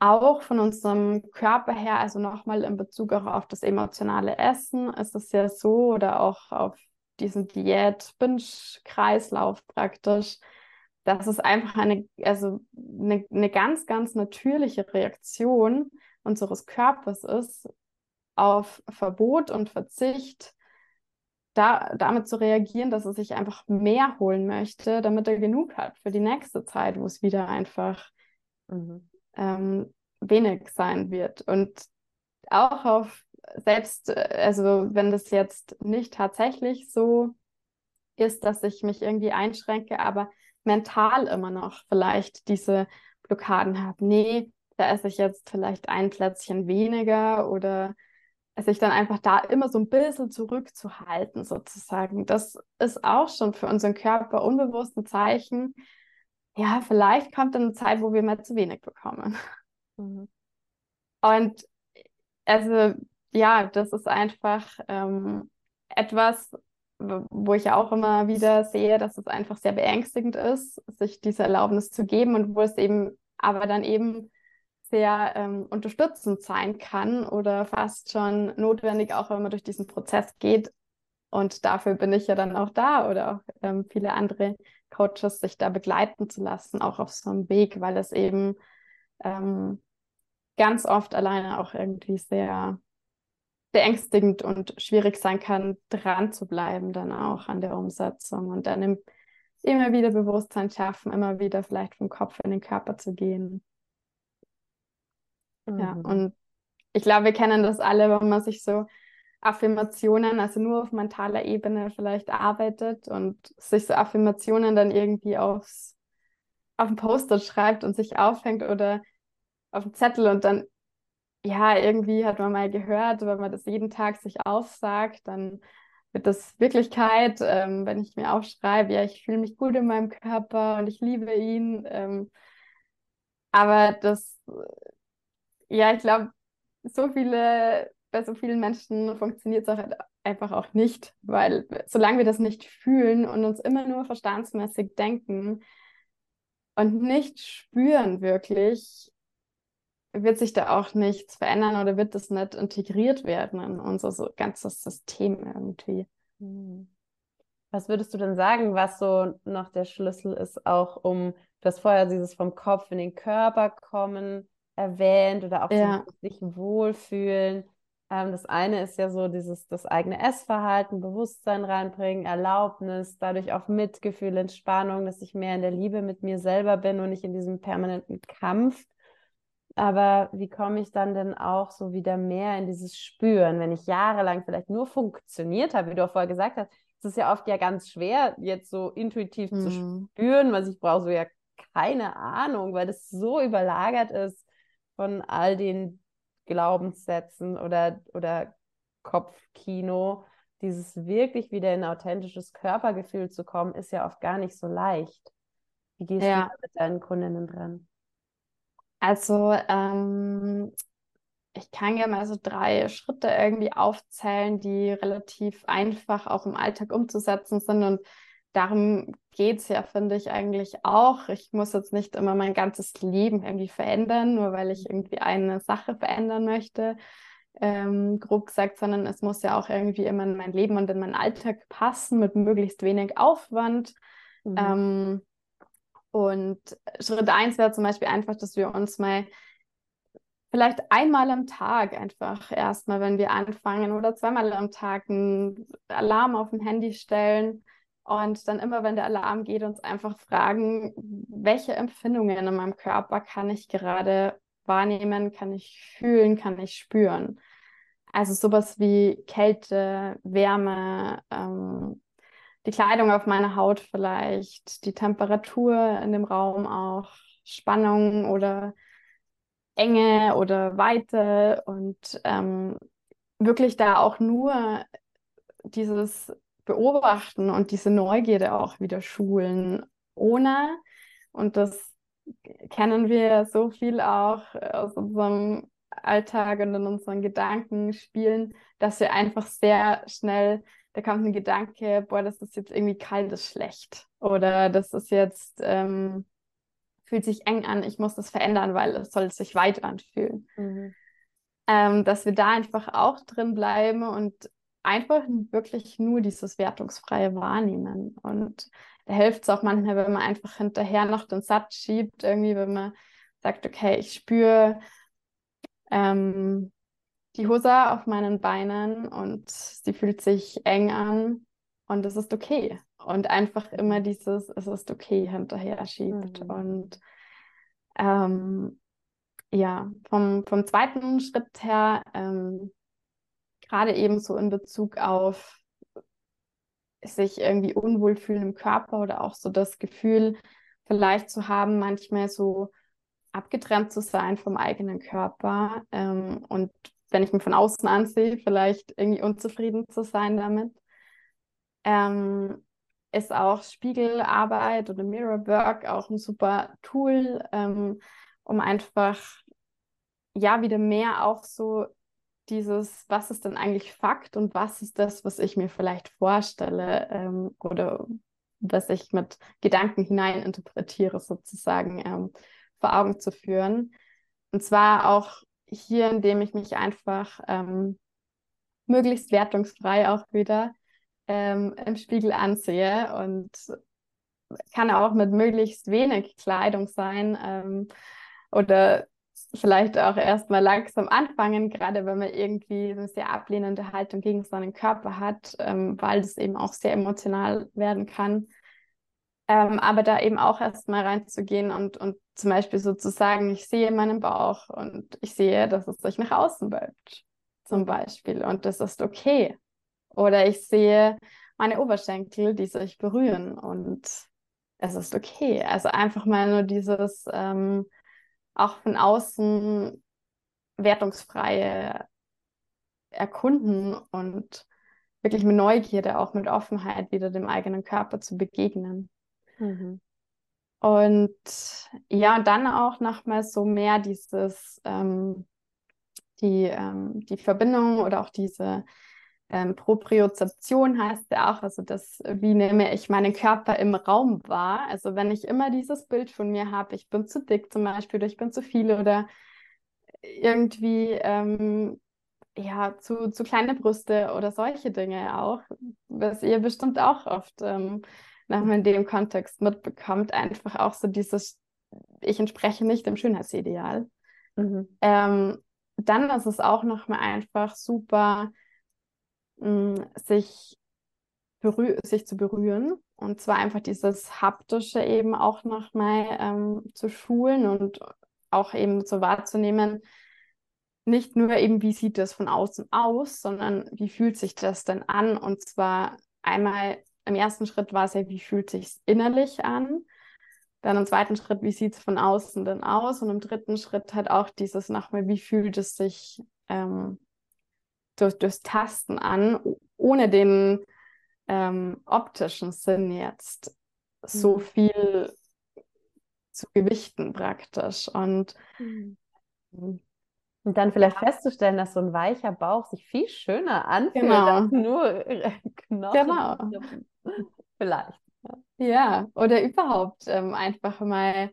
auch von unserem Körper her, also nochmal in Bezug auch auf das emotionale Essen, ist es ja so oder auch auf diesen Diät-Binge-Kreislauf praktisch, dass es einfach eine, also eine, eine ganz, ganz natürliche Reaktion unseres Körpers ist, auf Verbot und Verzicht da, damit zu reagieren, dass er sich einfach mehr holen möchte, damit er genug hat für die nächste Zeit, wo es wieder einfach mhm ähm, wenig sein wird. Und auch auf selbst, also wenn das jetzt nicht tatsächlich so ist, dass ich mich irgendwie einschränke, aber mental immer noch vielleicht diese Blockaden habe. Nee, da esse ich jetzt vielleicht ein Plätzchen weniger oder sich dann einfach da immer so ein bisschen zurückzuhalten, sozusagen. Das ist auch schon für unseren Körper unbewusst ein Zeichen, ja, vielleicht kommt dann eine Zeit, wo wir mehr zu wenig bekommen. Mhm. Und also ja, das ist einfach ähm, etwas, wo ich auch immer wieder sehe, dass es einfach sehr beängstigend ist, sich diese Erlaubnis zu geben und wo es eben aber dann eben sehr ähm, unterstützend sein kann oder fast schon notwendig, auch wenn man durch diesen Prozess geht. Und dafür bin ich ja dann auch da oder auch ähm, viele andere Coaches, sich da begleiten zu lassen, auch auf so einem Weg, weil es eben ähm, ganz oft alleine auch irgendwie sehr beängstigend und schwierig sein kann, dran zu bleiben, dann auch an der Umsetzung und dann im, immer wieder Bewusstsein schaffen, immer wieder vielleicht vom Kopf in den Körper zu gehen. Mhm. Ja, und ich glaube, wir kennen das alle, wenn man sich so Affirmationen, also nur auf mentaler Ebene vielleicht arbeitet und sich so Affirmationen dann irgendwie aufs, auf ein Poster schreibt und sich aufhängt oder auf einen Zettel und dann, ja, irgendwie hat man mal gehört, wenn man das jeden Tag sich aufsagt, dann wird das Wirklichkeit, ähm, wenn ich mir aufschreibe, ja, ich fühle mich gut in meinem Körper und ich liebe ihn. Ähm, aber das, ja, ich glaube, so viele, bei so vielen Menschen funktioniert es halt einfach auch nicht, weil solange wir das nicht fühlen und uns immer nur verstandsmäßig denken und nicht spüren wirklich, wird sich da auch nichts verändern oder wird das nicht integriert werden in unser so ganzes System irgendwie. Hm. Was würdest du denn sagen, was so noch der Schlüssel ist, auch um, du hast vorher dieses vom Kopf in den Körper kommen erwähnt oder auch ja. sich wohlfühlen. Ähm, das eine ist ja so dieses das eigene Essverhalten, Bewusstsein reinbringen, Erlaubnis, dadurch auch Mitgefühl, Entspannung, dass ich mehr in der Liebe mit mir selber bin und nicht in diesem permanenten Kampf. Aber wie komme ich dann denn auch so wieder mehr in dieses Spüren, wenn ich jahrelang vielleicht nur funktioniert habe, wie du auch vorher gesagt hast, es ist ja oft ja ganz schwer, jetzt so intuitiv mhm. zu spüren, was ich brauche, so ja keine Ahnung, weil das so überlagert ist von all den Glaubenssätzen oder, oder Kopfkino. Dieses wirklich wieder in ein authentisches Körpergefühl zu kommen, ist ja oft gar nicht so leicht. Wie gehst ja. du mit deinen Kundinnen dran? Also ähm, ich kann ja mal so drei Schritte irgendwie aufzählen, die relativ einfach auch im Alltag umzusetzen sind. Und darum geht es ja, finde ich, eigentlich auch. Ich muss jetzt nicht immer mein ganzes Leben irgendwie verändern, nur weil ich irgendwie eine Sache verändern möchte, ähm, grob gesagt, sondern es muss ja auch irgendwie immer in mein Leben und in meinen Alltag passen, mit möglichst wenig Aufwand. Mhm. Ähm, und Schritt eins wäre zum Beispiel einfach, dass wir uns mal vielleicht einmal am Tag einfach erstmal, wenn wir anfangen oder zweimal am Tag einen Alarm auf dem Handy stellen und dann immer, wenn der Alarm geht, uns einfach fragen, welche Empfindungen in meinem Körper kann ich gerade wahrnehmen, kann ich fühlen, kann ich spüren. Also sowas wie Kälte, Wärme, ähm, die Kleidung auf meiner Haut vielleicht, die Temperatur in dem Raum auch, Spannung oder Enge oder Weite und ähm, wirklich da auch nur dieses Beobachten und diese Neugierde auch wieder schulen, ohne, und das kennen wir so viel auch aus unserem Alltag und in unseren Gedanken spielen, dass wir einfach sehr schnell, da kommt ein Gedanke, boah, das ist jetzt irgendwie kalt, das ist schlecht. Oder das ist jetzt, ähm, fühlt sich eng an, ich muss das verändern, weil es soll sich weit anfühlen. Mhm. Ähm, dass wir da einfach auch drin bleiben und einfach wirklich nur dieses wertungsfreie Wahrnehmen. Und da hilft es auch manchmal, wenn man einfach hinterher noch den Satz schiebt, irgendwie, wenn man sagt, okay, ich spüre ähm, die Hose auf meinen Beinen und sie fühlt sich eng an und das ist okay und einfach immer dieses, es ist okay, hinterher schiebt. Mhm. Und ähm, ja, vom, vom zweiten Schritt her, ähm, gerade eben so in Bezug auf sich irgendwie unwohl fühlen im Körper oder auch so das Gefühl vielleicht zu haben, manchmal so abgetrennt zu sein vom eigenen Körper ähm, und wenn ich mich von außen ansehe, vielleicht irgendwie unzufrieden zu sein damit. Ähm, ist auch Spiegelarbeit oder Mirrorwork auch ein super Tool, ähm, um einfach ja wieder mehr auch so dieses, was ist denn eigentlich Fakt und was ist das, was ich mir vielleicht vorstelle ähm, oder was ich mit Gedanken hineininterpretiere, sozusagen ähm, vor Augen zu führen. Und zwar auch hier, indem ich mich einfach ähm, möglichst wertungsfrei auch wieder ähm, im Spiegel ansehe und kann auch mit möglichst wenig Kleidung sein ähm, oder vielleicht auch erstmal langsam anfangen, gerade wenn man irgendwie eine sehr ablehnende Haltung gegen seinen Körper hat, ähm, weil das eben auch sehr emotional werden kann. Ähm, aber da eben auch erstmal reinzugehen und, und zum Beispiel so zu sagen, ich sehe meinen Bauch und ich sehe, dass es sich nach außen wölbt, zum Beispiel. Und das ist okay. Oder ich sehe meine Oberschenkel, die sich berühren und es ist okay. Also einfach mal nur dieses ähm, auch von außen wertungsfreie Erkunden und wirklich mit Neugierde, auch mit Offenheit wieder dem eigenen Körper zu begegnen. Mhm. Und ja, und dann auch nochmal so mehr dieses, ähm, die, ähm, die Verbindung oder auch diese ähm, Propriozeption heißt ja auch, also das, wie nehme ich meinen Körper im Raum wahr. Also wenn ich immer dieses Bild von mir habe, ich bin zu dick zum Beispiel oder ich bin zu viel oder irgendwie ähm, ja, zu, zu kleine Brüste oder solche Dinge auch, was ihr bestimmt auch oft ähm, nach in dem Kontext mitbekommt, einfach auch so dieses, ich entspreche nicht dem Schönheitsideal. Mhm. Ähm, dann ist es auch nochmal einfach super, mh, sich, sich zu berühren und zwar einfach dieses haptische eben auch nochmal ähm, zu schulen und auch eben so wahrzunehmen, nicht nur eben, wie sieht das von außen aus, sondern wie fühlt sich das denn an? Und zwar einmal im ersten Schritt war es ja, wie fühlt sich innerlich an? Dann im zweiten Schritt, wie sieht es von außen denn aus? Und im dritten Schritt halt auch dieses nochmal, wie fühlt es sich ähm, durch, durchs Tasten an, ohne den ähm, optischen Sinn jetzt so mhm. viel zu gewichten praktisch. Und mhm. Und dann vielleicht ja. festzustellen, dass so ein weicher Bauch sich viel schöner anfühlt genau. als nur äh, Knochen. Genau. Vielleicht. Ja. ja, oder überhaupt ähm, einfach mal,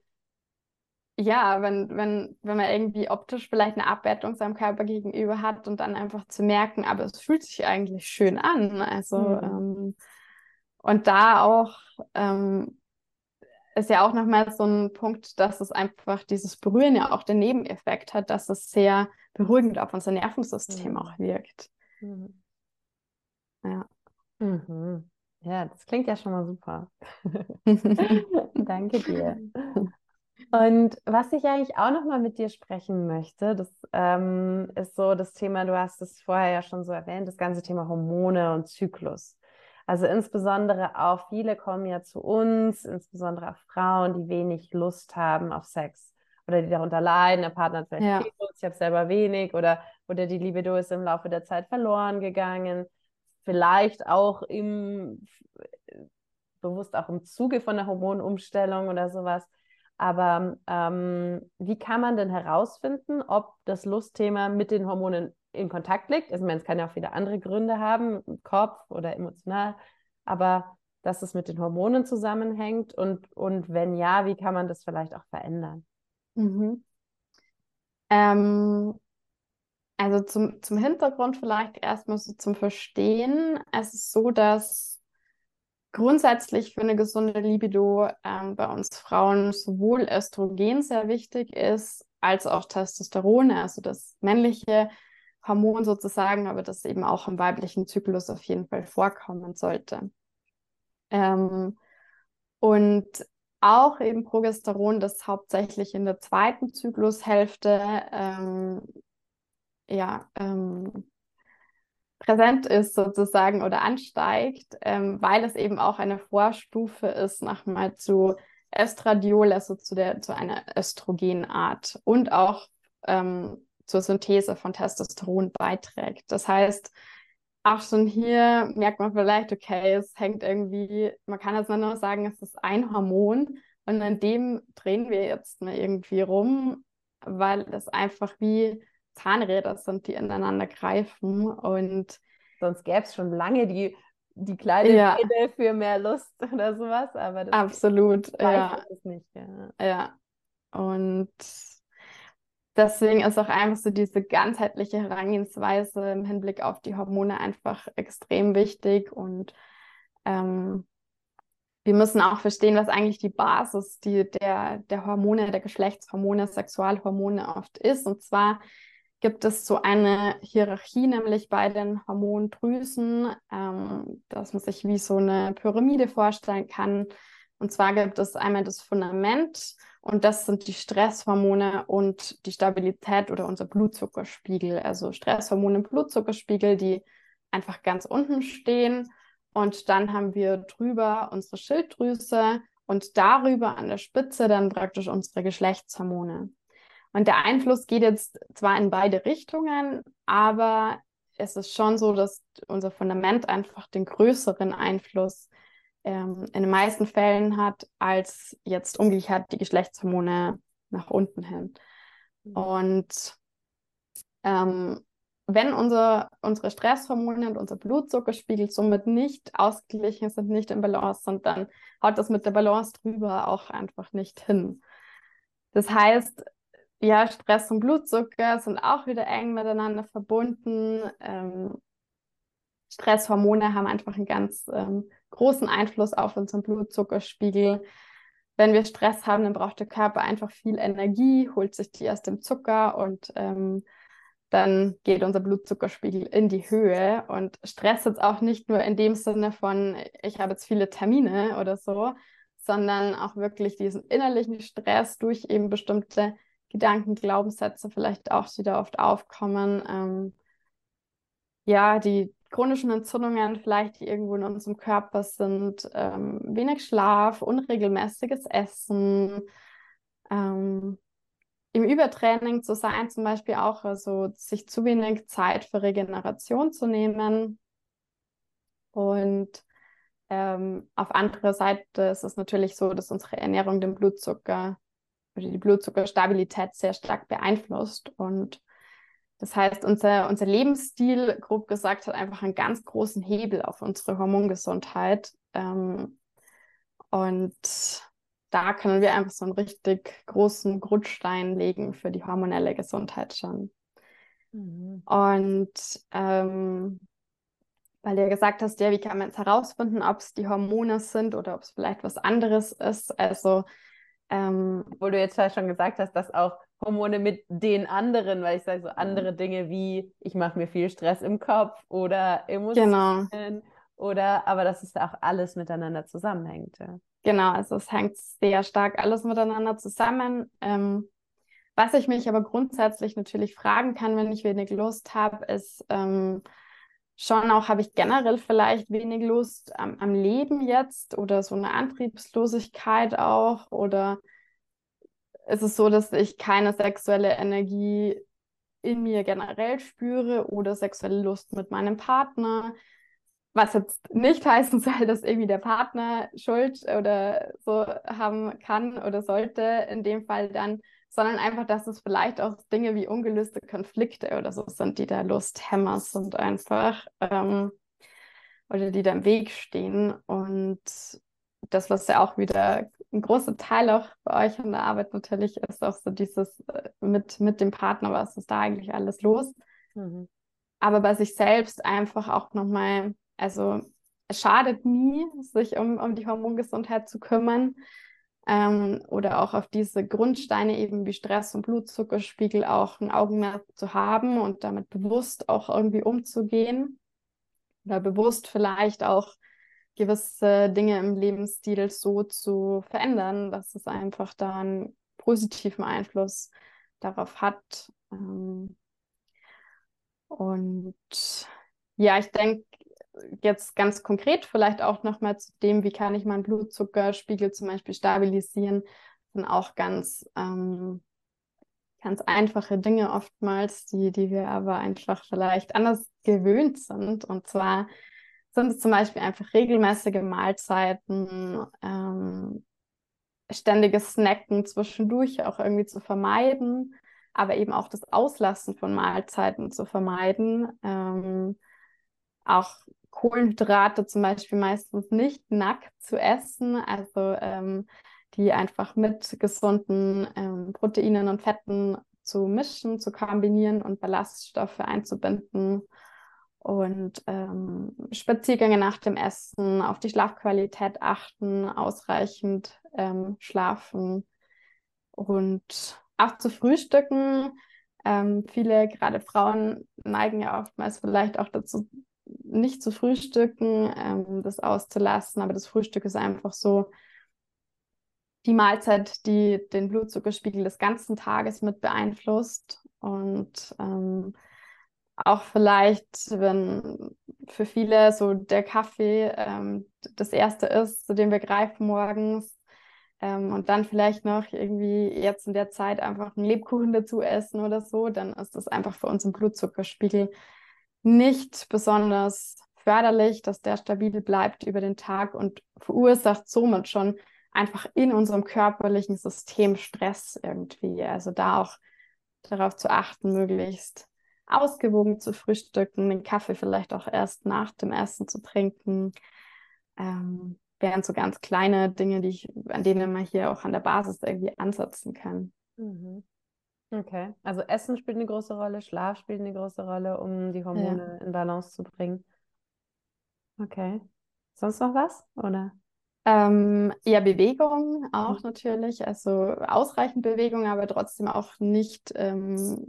ja, wenn, wenn, wenn man irgendwie optisch vielleicht eine Abwertung seinem Körper gegenüber hat und dann einfach zu merken, aber es fühlt sich eigentlich schön an. Also, mhm. ähm, und da auch ähm, ist ja auch nochmal so ein Punkt, dass es einfach dieses Berühren ja auch den Nebeneffekt hat, dass es sehr beruhigend auf unser Nervensystem mhm. auch wirkt. Mhm. Ja. Mhm. Ja, das klingt ja schon mal super. Danke dir. Und was ich eigentlich auch noch mal mit dir sprechen möchte, das ähm, ist so das Thema, du hast es vorher ja schon so erwähnt, das ganze Thema Hormone und Zyklus. Also insbesondere auch viele kommen ja zu uns, insbesondere auch Frauen, die wenig Lust haben auf Sex oder die darunter leiden, der Partner hat vielleicht ja. Lust, ich habe selber wenig oder, oder die Libido ist im Laufe der Zeit verloren gegangen. Vielleicht auch im, bewusst auch im Zuge von der Hormonumstellung oder sowas. Aber ähm, wie kann man denn herausfinden, ob das Lustthema mit den Hormonen in Kontakt liegt. Also, es kann ja auch viele andere Gründe haben, im Kopf oder emotional, aber dass es mit den Hormonen zusammenhängt und, und wenn ja, wie kann man das vielleicht auch verändern? Mhm. Ähm, also zum, zum Hintergrund vielleicht erstmal so zum Verstehen. Es ist so, dass grundsätzlich für eine gesunde Libido ähm, bei uns Frauen sowohl Östrogen sehr wichtig ist, als auch Testosteron, also das männliche Hormon sozusagen, aber das eben auch im weiblichen Zyklus auf jeden Fall vorkommen sollte. Ähm, und auch eben Progesteron, das hauptsächlich in der zweiten Zyklushälfte ähm, ja, ähm, präsent ist sozusagen oder ansteigt, ähm, weil es eben auch eine Vorstufe ist nochmal zu Estradiol, also zu, der, zu einer Östrogenart und auch ähm, zur Synthese von Testosteron beiträgt. Das heißt, auch schon hier merkt man vielleicht, okay, es hängt irgendwie, man kann jetzt nur sagen, es ist ein Hormon und an dem drehen wir jetzt mal irgendwie rum, weil es einfach wie Zahnräder sind, die ineinander greifen und sonst gäbe es schon lange die, die kleine ja. Rede für mehr Lust oder sowas, aber das absolut ja. es nicht. Ja. ja. Und deswegen ist auch einfach so diese ganzheitliche Herangehensweise im Hinblick auf die Hormone einfach extrem wichtig und ähm, wir müssen auch verstehen, was eigentlich die Basis die, der, der Hormone, der Geschlechtshormone, Sexualhormone oft ist. Und zwar gibt es so eine Hierarchie, nämlich bei den Hormondrüsen, ähm, dass man sich wie so eine Pyramide vorstellen kann. Und zwar gibt es einmal das Fundament und das sind die Stresshormone und die Stabilität oder unser Blutzuckerspiegel. Also Stresshormone, Blutzuckerspiegel, die einfach ganz unten stehen. Und dann haben wir drüber unsere Schilddrüse und darüber an der Spitze dann praktisch unsere Geschlechtshormone. Und der Einfluss geht jetzt zwar in beide Richtungen, aber es ist schon so, dass unser Fundament einfach den größeren Einfluss ähm, in den meisten Fällen hat, als jetzt umgekehrt die Geschlechtshormone nach unten hin. Mhm. Und ähm, wenn unser, unsere Stresshormone und unser Blutzuckerspiegel somit nicht ausgeglichen sind, nicht im Balance sind, dann haut das mit der Balance drüber auch einfach nicht hin. Das heißt, ja, Stress und Blutzucker sind auch wieder eng miteinander verbunden. Ähm, Stresshormone haben einfach einen ganz ähm, großen Einfluss auf unseren Blutzuckerspiegel. Wenn wir Stress haben, dann braucht der Körper einfach viel Energie, holt sich die aus dem Zucker und ähm, dann geht unser Blutzuckerspiegel in die Höhe. Und Stress jetzt auch nicht nur in dem Sinne von, ich habe jetzt viele Termine oder so, sondern auch wirklich diesen innerlichen Stress durch eben bestimmte Gedanken, Glaubenssätze vielleicht auch, die da oft aufkommen. Ähm, ja, die chronischen Entzündungen vielleicht, die irgendwo in unserem Körper sind, ähm, wenig Schlaf, unregelmäßiges Essen, ähm, im Übertraining zu sein, zum Beispiel auch, also sich zu wenig Zeit für Regeneration zu nehmen. Und ähm, auf andere Seite ist es natürlich so, dass unsere Ernährung den Blutzucker oder die Blutzuckerstabilität sehr stark beeinflusst. Und das heißt, unser, unser Lebensstil, grob gesagt, hat einfach einen ganz großen Hebel auf unsere Hormongesundheit. Ähm, und da können wir einfach so einen richtig großen Grundstein legen für die hormonelle Gesundheit schon. Mhm. Und ähm, weil du ja gesagt hast, ja, wie kann man jetzt herausfinden, ob es die Hormone sind oder ob es vielleicht was anderes ist. Also ähm, wo du jetzt schon gesagt hast, dass auch Hormone mit den anderen, weil ich sage so andere Dinge wie ich mache mir viel Stress im Kopf oder Emotionen genau. oder aber dass es auch alles miteinander zusammenhängt. Ja. Genau, also es hängt sehr stark alles miteinander zusammen. Ähm, was ich mich aber grundsätzlich natürlich fragen kann, wenn ich wenig Lust habe, ist ähm, schon auch, habe ich generell vielleicht wenig Lust am, am Leben jetzt oder so eine Antriebslosigkeit auch oder ist es so, dass ich keine sexuelle Energie in mir generell spüre oder sexuelle Lust mit meinem Partner? Was jetzt nicht heißen soll, dass irgendwie der Partner Schuld oder so haben kann oder sollte in dem Fall dann, sondern einfach, dass es vielleicht auch Dinge wie ungelöste Konflikte oder so sind, die da Lusthämmer sind einfach ähm, oder die da im Weg stehen. Und das, was ja auch wieder ein großer Teil auch bei euch in der Arbeit natürlich ist, auch so dieses äh, mit, mit dem Partner, was ist da eigentlich alles los? Mhm. Aber bei sich selbst einfach auch nochmal also es schadet nie, sich um, um die Hormongesundheit zu kümmern ähm, oder auch auf diese Grundsteine eben wie Stress und Blutzuckerspiegel auch ein Augenmerk zu haben und damit bewusst auch irgendwie umzugehen oder bewusst vielleicht auch gewisse Dinge im Lebensstil so zu verändern, dass es einfach da einen positiven Einfluss darauf hat. Ähm, und ja, ich denke, jetzt ganz konkret vielleicht auch nochmal zu dem, wie kann ich meinen Blutzuckerspiegel zum Beispiel stabilisieren, sind auch ganz, ähm, ganz einfache Dinge oftmals, die, die wir aber einfach vielleicht anders gewöhnt sind. Und zwar sind es zum Beispiel einfach regelmäßige Mahlzeiten, ähm, ständiges Snacken zwischendurch auch irgendwie zu vermeiden, aber eben auch das Auslassen von Mahlzeiten zu vermeiden. Ähm, auch Kohlenhydrate zum Beispiel meistens nicht nackt zu essen, also ähm, die einfach mit gesunden ähm, Proteinen und Fetten zu mischen, zu kombinieren und Ballaststoffe einzubinden und ähm, Spaziergänge nach dem Essen, auf die Schlafqualität achten, ausreichend ähm, schlafen und auch zu frühstücken. Ähm, viele, gerade Frauen, neigen ja oftmals vielleicht auch dazu, nicht zu frühstücken, ähm, das auszulassen, aber das Frühstück ist einfach so die Mahlzeit, die den Blutzuckerspiegel des ganzen Tages mit beeinflusst. Und ähm, auch vielleicht, wenn für viele so der Kaffee ähm, das erste ist, zu dem wir greifen morgens ähm, und dann vielleicht noch irgendwie jetzt in der Zeit einfach einen Lebkuchen dazu essen oder so, dann ist das einfach für uns im Blutzuckerspiegel nicht besonders förderlich, dass der stabil bleibt über den Tag und verursacht somit schon einfach in unserem körperlichen System Stress irgendwie. Also da auch darauf zu achten, möglichst ausgewogen zu frühstücken, den Kaffee vielleicht auch erst nach dem Essen zu trinken. Ähm, wären so ganz kleine Dinge, die ich, an denen man hier auch an der Basis irgendwie ansetzen kann. Mhm. Okay, also Essen spielt eine große Rolle, Schlaf spielt eine große Rolle, um die Hormone ja. in Balance zu bringen. Okay. Sonst noch was, oder? Ähm, ja, Bewegung auch mhm. natürlich, also ausreichend Bewegung, aber trotzdem auch nicht ähm,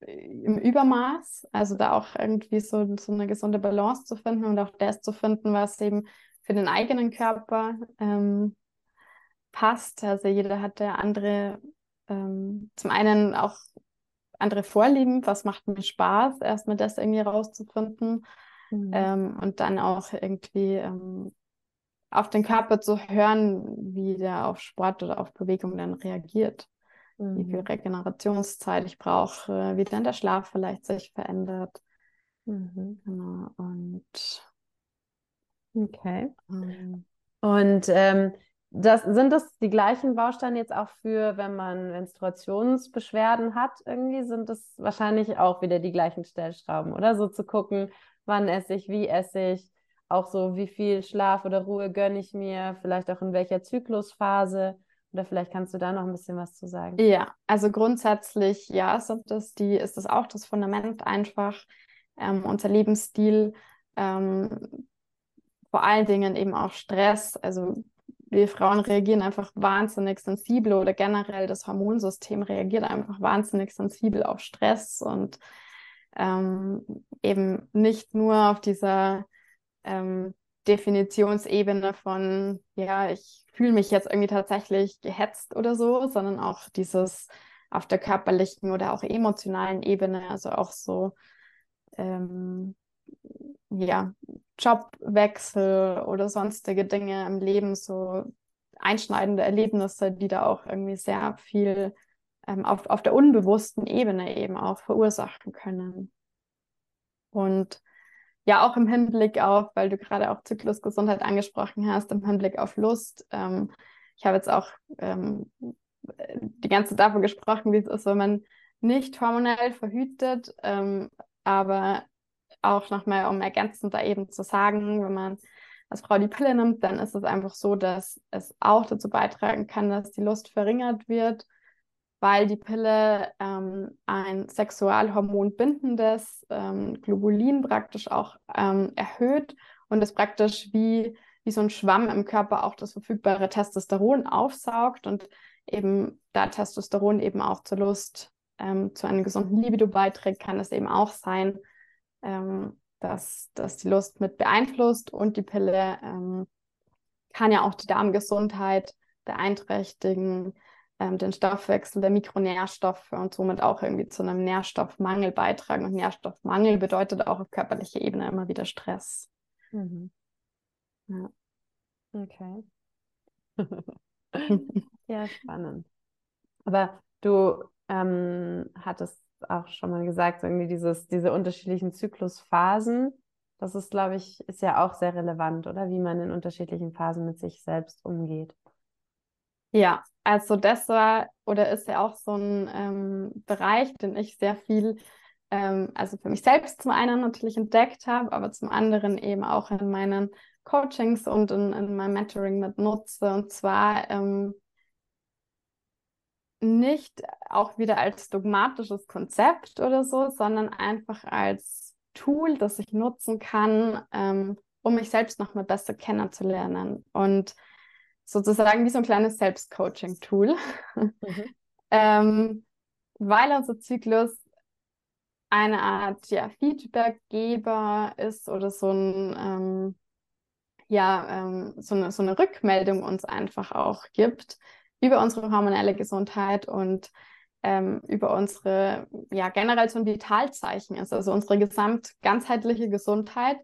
im Übermaß. Also da auch irgendwie so, so eine gesunde Balance zu finden und auch das zu finden, was eben für den eigenen Körper ähm, passt. Also jeder hat ja andere, ähm, zum einen auch andere Vorlieben, was macht mir Spaß, erstmal das irgendwie rauszufinden. Mhm. Ähm, und dann auch irgendwie ähm, auf den Körper zu hören, wie der auf Sport oder auf Bewegung dann reagiert. Mhm. Wie viel mhm. Regenerationszeit ich brauche, wie dann der Schlaf vielleicht sich verändert. Mhm. Genau. Und okay. Ähm, und ähm, das, sind das die gleichen Bausteine jetzt auch für, wenn man Menstruationsbeschwerden hat, irgendwie sind das wahrscheinlich auch wieder die gleichen Stellschrauben, oder? So zu gucken, wann esse ich, wie esse ich, auch so, wie viel Schlaf oder Ruhe gönne ich mir, vielleicht auch in welcher Zyklusphase. Oder vielleicht kannst du da noch ein bisschen was zu sagen. Ja, also grundsätzlich, ja, sind das die, ist das auch das Fundament einfach, ähm, unser Lebensstil, ähm, vor allen Dingen eben auch Stress. Also wir Frauen reagieren einfach wahnsinnig sensibel oder generell das Hormonsystem reagiert einfach wahnsinnig sensibel auf Stress und ähm, eben nicht nur auf dieser ähm, Definitionsebene von, ja, ich fühle mich jetzt irgendwie tatsächlich gehetzt oder so, sondern auch dieses auf der körperlichen oder auch emotionalen Ebene, also auch so, ähm, ja, Jobwechsel oder sonstige Dinge im Leben, so einschneidende Erlebnisse, die da auch irgendwie sehr viel ähm, auf, auf der unbewussten Ebene eben auch verursachen können. Und ja, auch im Hinblick auf, weil du gerade auch Zyklusgesundheit angesprochen hast, im Hinblick auf Lust. Ähm, ich habe jetzt auch ähm, die ganze Zeit davon gesprochen, wie es ist, wenn man nicht hormonell verhütet, ähm, aber auch nochmal, um ergänzend da eben zu sagen, wenn man als Frau die Pille nimmt, dann ist es einfach so, dass es auch dazu beitragen kann, dass die Lust verringert wird weil die Pille ähm, ein Sexualhormon bindendes ähm, Globulin praktisch auch ähm, erhöht und es praktisch wie, wie so ein Schwamm im Körper auch das verfügbare Testosteron aufsaugt und eben da Testosteron eben auch zur Lust, ähm, zu einem gesunden Libido beiträgt, kann es eben auch sein, ähm, dass, dass die Lust mit beeinflusst und die Pille ähm, kann ja auch die Darmgesundheit beeinträchtigen ähm, den Stoffwechsel der Mikronährstoffe und somit auch irgendwie zu einem Nährstoffmangel beitragen. Und Nährstoffmangel bedeutet auch auf körperlicher Ebene immer wieder Stress. Mhm. Ja. Okay. ja, spannend. Aber du ähm, hattest auch schon mal gesagt, irgendwie dieses, diese unterschiedlichen Zyklusphasen, das ist, glaube ich, ist ja auch sehr relevant, oder? Wie man in unterschiedlichen Phasen mit sich selbst umgeht. Ja, also das war oder ist ja auch so ein ähm, Bereich, den ich sehr viel, ähm, also für mich selbst zum einen natürlich entdeckt habe, aber zum anderen eben auch in meinen Coachings und in, in meinem Mentoring mit nutze. Und zwar ähm, nicht auch wieder als dogmatisches Konzept oder so, sondern einfach als Tool, das ich nutzen kann, ähm, um mich selbst noch mal besser kennenzulernen. Und sozusagen wie so ein kleines Selbstcoaching-Tool, mhm. ähm, weil unser Zyklus eine Art ja, Feedbackgeber ist oder so ein ähm, ja ähm, so, eine, so eine Rückmeldung uns einfach auch gibt über unsere hormonelle Gesundheit und ähm, über unsere ja generell so ein Vitalzeichen ist, also unsere gesamt ganzheitliche Gesundheit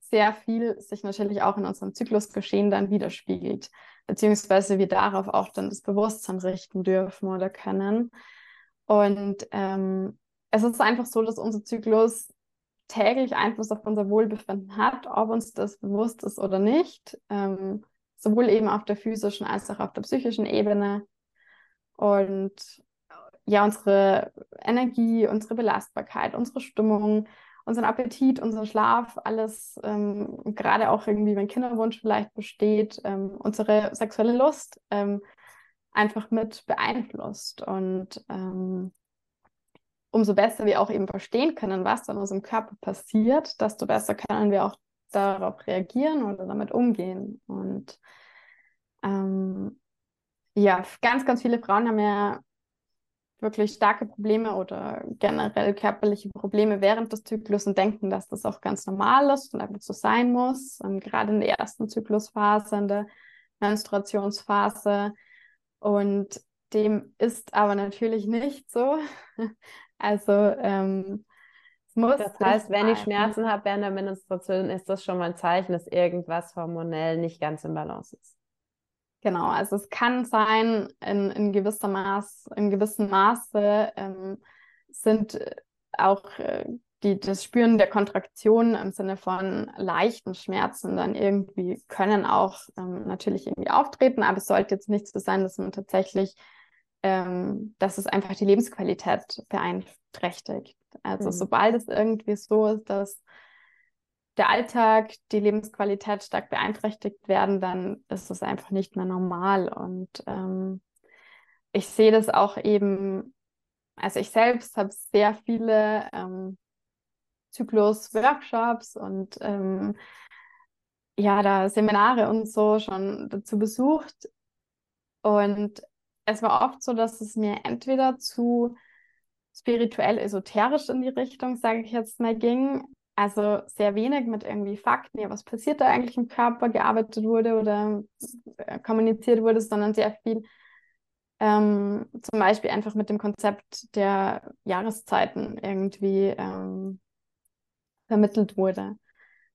sehr viel sich natürlich auch in unserem Zyklusgeschehen dann widerspiegelt beziehungsweise wir darauf auch dann das Bewusstsein richten dürfen oder können. Und ähm, es ist einfach so, dass unser Zyklus täglich Einfluss auf unser Wohlbefinden hat, ob uns das bewusst ist oder nicht, ähm, sowohl eben auf der physischen als auch auf der psychischen Ebene. Und ja unsere Energie, unsere Belastbarkeit, unsere Stimmung, unseren Appetit, unseren Schlaf, alles, ähm, gerade auch irgendwie, wenn Kinderwunsch vielleicht besteht, ähm, unsere sexuelle Lust ähm, einfach mit beeinflusst. Und ähm, umso besser wir auch eben verstehen können, was in unserem Körper passiert, desto besser können wir auch darauf reagieren oder damit umgehen. Und ähm, ja, ganz, ganz viele Frauen haben ja wirklich starke Probleme oder generell körperliche Probleme während des Zyklus und denken, dass das auch ganz normal ist und einfach so sein muss. Und gerade in der ersten Zyklusphase, in der Menstruationsphase. Und dem ist aber natürlich nicht so. Also ähm, muss das heißt, wenn ich Schmerzen habe während der Menstruation, ist das schon mal ein Zeichen, dass irgendwas hormonell nicht ganz im Balance ist. Genau, also es kann sein, in, in gewisser Maß, in gewissem Maße ähm, sind auch äh, die, das Spüren der Kontraktion im Sinne von leichten Schmerzen dann irgendwie können auch ähm, natürlich irgendwie auftreten, aber es sollte jetzt nicht so sein, dass man tatsächlich, ähm, dass es einfach die Lebensqualität beeinträchtigt. Also mhm. sobald es irgendwie so ist, dass der Alltag, die Lebensqualität stark beeinträchtigt werden, dann ist es einfach nicht mehr normal. Und ähm, ich sehe das auch eben, also ich selbst habe sehr viele ähm, Zyklus-Workshops und ähm, ja, da Seminare und so schon dazu besucht. Und es war oft so, dass es mir entweder zu spirituell esoterisch in die Richtung, sage ich jetzt mal, ging, also sehr wenig mit irgendwie Fakten, ja, was passiert da eigentlich im Körper, gearbeitet wurde oder äh, kommuniziert wurde, sondern sehr viel ähm, zum Beispiel einfach mit dem Konzept der Jahreszeiten irgendwie ähm, vermittelt wurde.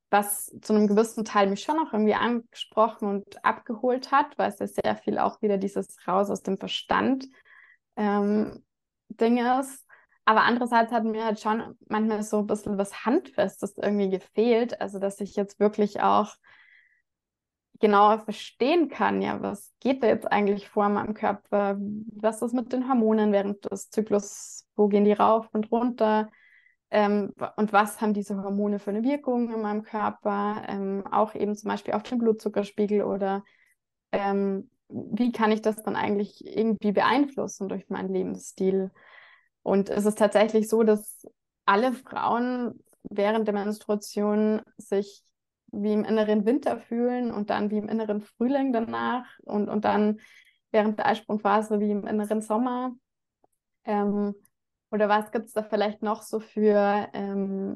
Was zu einem gewissen Teil mich schon auch irgendwie angesprochen und abgeholt hat, weil es ja sehr viel auch wieder dieses raus aus dem Verstand ähm, Ding ist. Aber andererseits hat mir halt schon manchmal so ein bisschen was Handfestes irgendwie gefehlt. Also, dass ich jetzt wirklich auch genauer verstehen kann, ja, was geht da jetzt eigentlich vor meinem Körper? Was ist mit den Hormonen während des Zyklus? Wo gehen die rauf und runter? Ähm, und was haben diese Hormone für eine Wirkung in meinem Körper? Ähm, auch eben zum Beispiel auf den Blutzuckerspiegel oder ähm, wie kann ich das dann eigentlich irgendwie beeinflussen durch meinen Lebensstil? Und es ist tatsächlich so, dass alle Frauen während der Menstruation sich wie im inneren Winter fühlen und dann wie im inneren Frühling danach und, und dann während der Eisprungphase wie im inneren Sommer. Ähm, oder was gibt es da vielleicht noch so für ähm,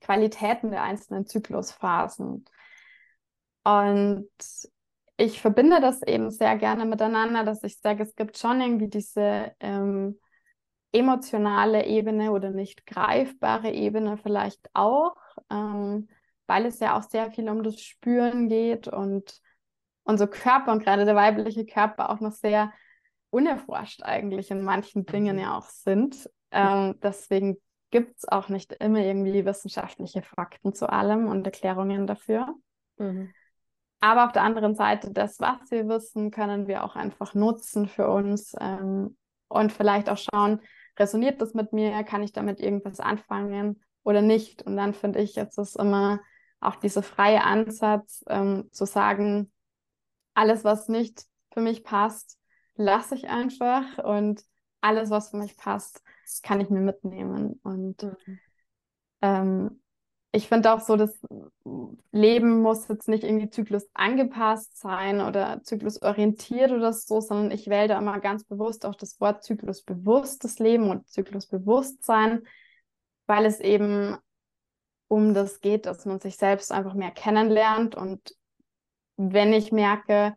Qualitäten der einzelnen Zyklusphasen? Und ich verbinde das eben sehr gerne miteinander, dass ich sage, es gibt schon irgendwie diese ähm, emotionale Ebene oder nicht greifbare Ebene vielleicht auch, ähm, weil es ja auch sehr viel um das Spüren geht und unser Körper und gerade der weibliche Körper auch noch sehr unerforscht eigentlich in manchen Dingen mhm. ja auch sind. Ähm, deswegen gibt es auch nicht immer irgendwie wissenschaftliche Fakten zu allem und Erklärungen dafür. Mhm. Aber auf der anderen Seite, das, was wir wissen, können wir auch einfach nutzen für uns ähm, und vielleicht auch schauen, resoniert das mit mir, kann ich damit irgendwas anfangen oder nicht. Und dann finde ich, jetzt ist immer auch dieser freie Ansatz ähm, zu sagen, alles, was nicht für mich passt, lasse ich einfach und alles, was für mich passt, kann ich mir mitnehmen. Und mhm. ähm, ich finde auch so, das Leben muss jetzt nicht irgendwie Zyklus angepasst sein oder zyklusorientiert oder so, sondern ich wähle da immer ganz bewusst auch das Wort zyklusbewusstes Leben und Zyklusbewusstsein, weil es eben um das geht, dass man sich selbst einfach mehr kennenlernt. Und wenn ich merke,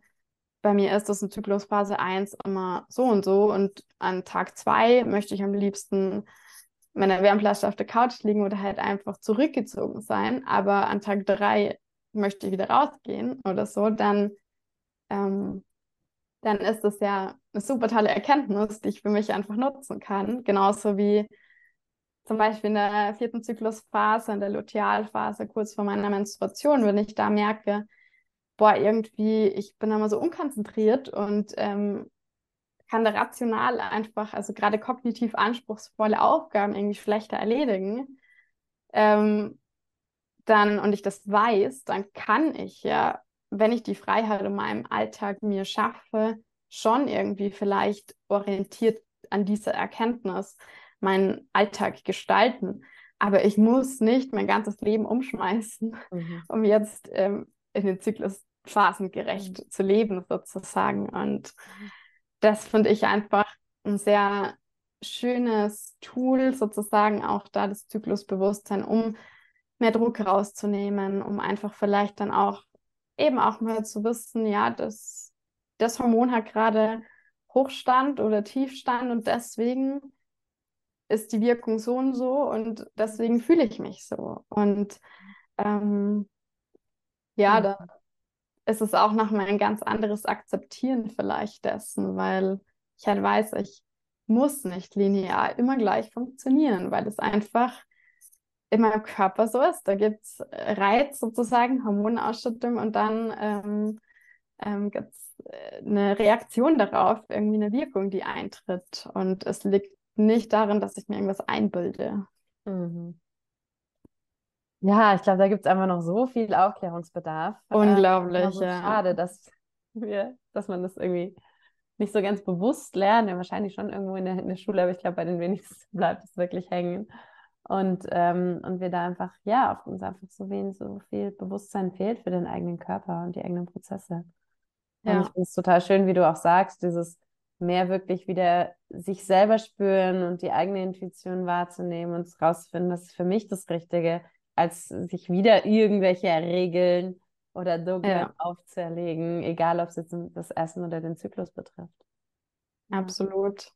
bei mir ist das in Zyklusphase 1 immer so und so und an Tag 2 möchte ich am liebsten meiner Wärmflasche auf der Couch liegen oder halt einfach zurückgezogen sein, aber an Tag drei möchte ich wieder rausgehen oder so, dann, ähm, dann ist das ja eine super tolle Erkenntnis, die ich für mich einfach nutzen kann. Genauso wie zum Beispiel in der vierten Zyklusphase, in der Lutealphase, kurz vor meiner Menstruation, wenn ich da merke, boah, irgendwie, ich bin immer so unkonzentriert und ähm, kann der rational einfach, also gerade kognitiv anspruchsvolle Aufgaben irgendwie schlechter erledigen, ähm, dann und ich das weiß, dann kann ich ja, wenn ich die Freiheit in meinem Alltag mir schaffe, schon irgendwie vielleicht orientiert an dieser Erkenntnis meinen Alltag gestalten. Aber ich muss nicht mein ganzes Leben umschmeißen, mhm. um jetzt ähm, in den Zyklus phasengerecht mhm. zu leben, sozusagen. Und das finde ich einfach ein sehr schönes Tool, sozusagen auch da das Zyklusbewusstsein, um mehr Druck rauszunehmen, um einfach vielleicht dann auch eben auch mal zu wissen, ja, das, das Hormon hat gerade Hochstand oder Tiefstand und deswegen ist die Wirkung so und so und deswegen fühle ich mich so. Und ähm, ja, da ist es auch nochmal ein ganz anderes Akzeptieren vielleicht dessen, weil ich halt weiß, ich muss nicht linear immer gleich funktionieren, weil es einfach in meinem Körper so ist. Da gibt es Reiz sozusagen, Hormonausschüttung und dann ähm, ähm, gibt es äh, eine Reaktion darauf, irgendwie eine Wirkung, die eintritt. Und es liegt nicht darin, dass ich mir irgendwas einbilde. Mhm. Ja, ich glaube, da gibt es einfach noch so viel Aufklärungsbedarf. Äh, Unglaublich, äh, ja. Schade, dass wir, dass man das irgendwie nicht so ganz bewusst lernt. Ja, wahrscheinlich schon irgendwo in der, in der Schule, aber ich glaube, bei den wenigsten bleibt es wirklich hängen. Und, ähm, und wir da einfach, ja, auf uns einfach so wenig, so viel Bewusstsein fehlt für den eigenen Körper und die eigenen Prozesse. Ja. Und ich finde es total schön, wie du auch sagst, dieses mehr wirklich wieder sich selber spüren und die eigene Intuition wahrzunehmen und rauszufinden, was ist für mich das Richtige, als sich wieder irgendwelche Regeln oder Dogmen ja. aufzuerlegen, egal ob es jetzt das Essen oder den Zyklus betrifft. Absolut.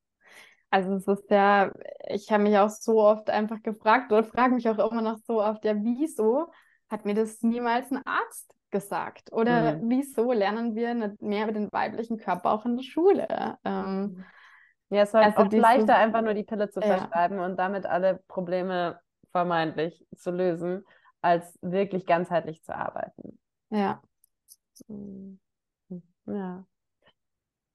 Also es ist ja, ich habe mich auch so oft einfach gefragt oder frage mich auch immer noch so oft, ja, wieso hat mir das niemals ein Arzt gesagt? Oder mhm. wieso lernen wir nicht mehr über den weiblichen Körper auch in der Schule? Ähm, ja, es ist halt also oft leichter, einfach nur die Pille zu verschreiben ja. und damit alle Probleme vermeintlich zu lösen, als wirklich ganzheitlich zu arbeiten. Ja. Mhm. Ja.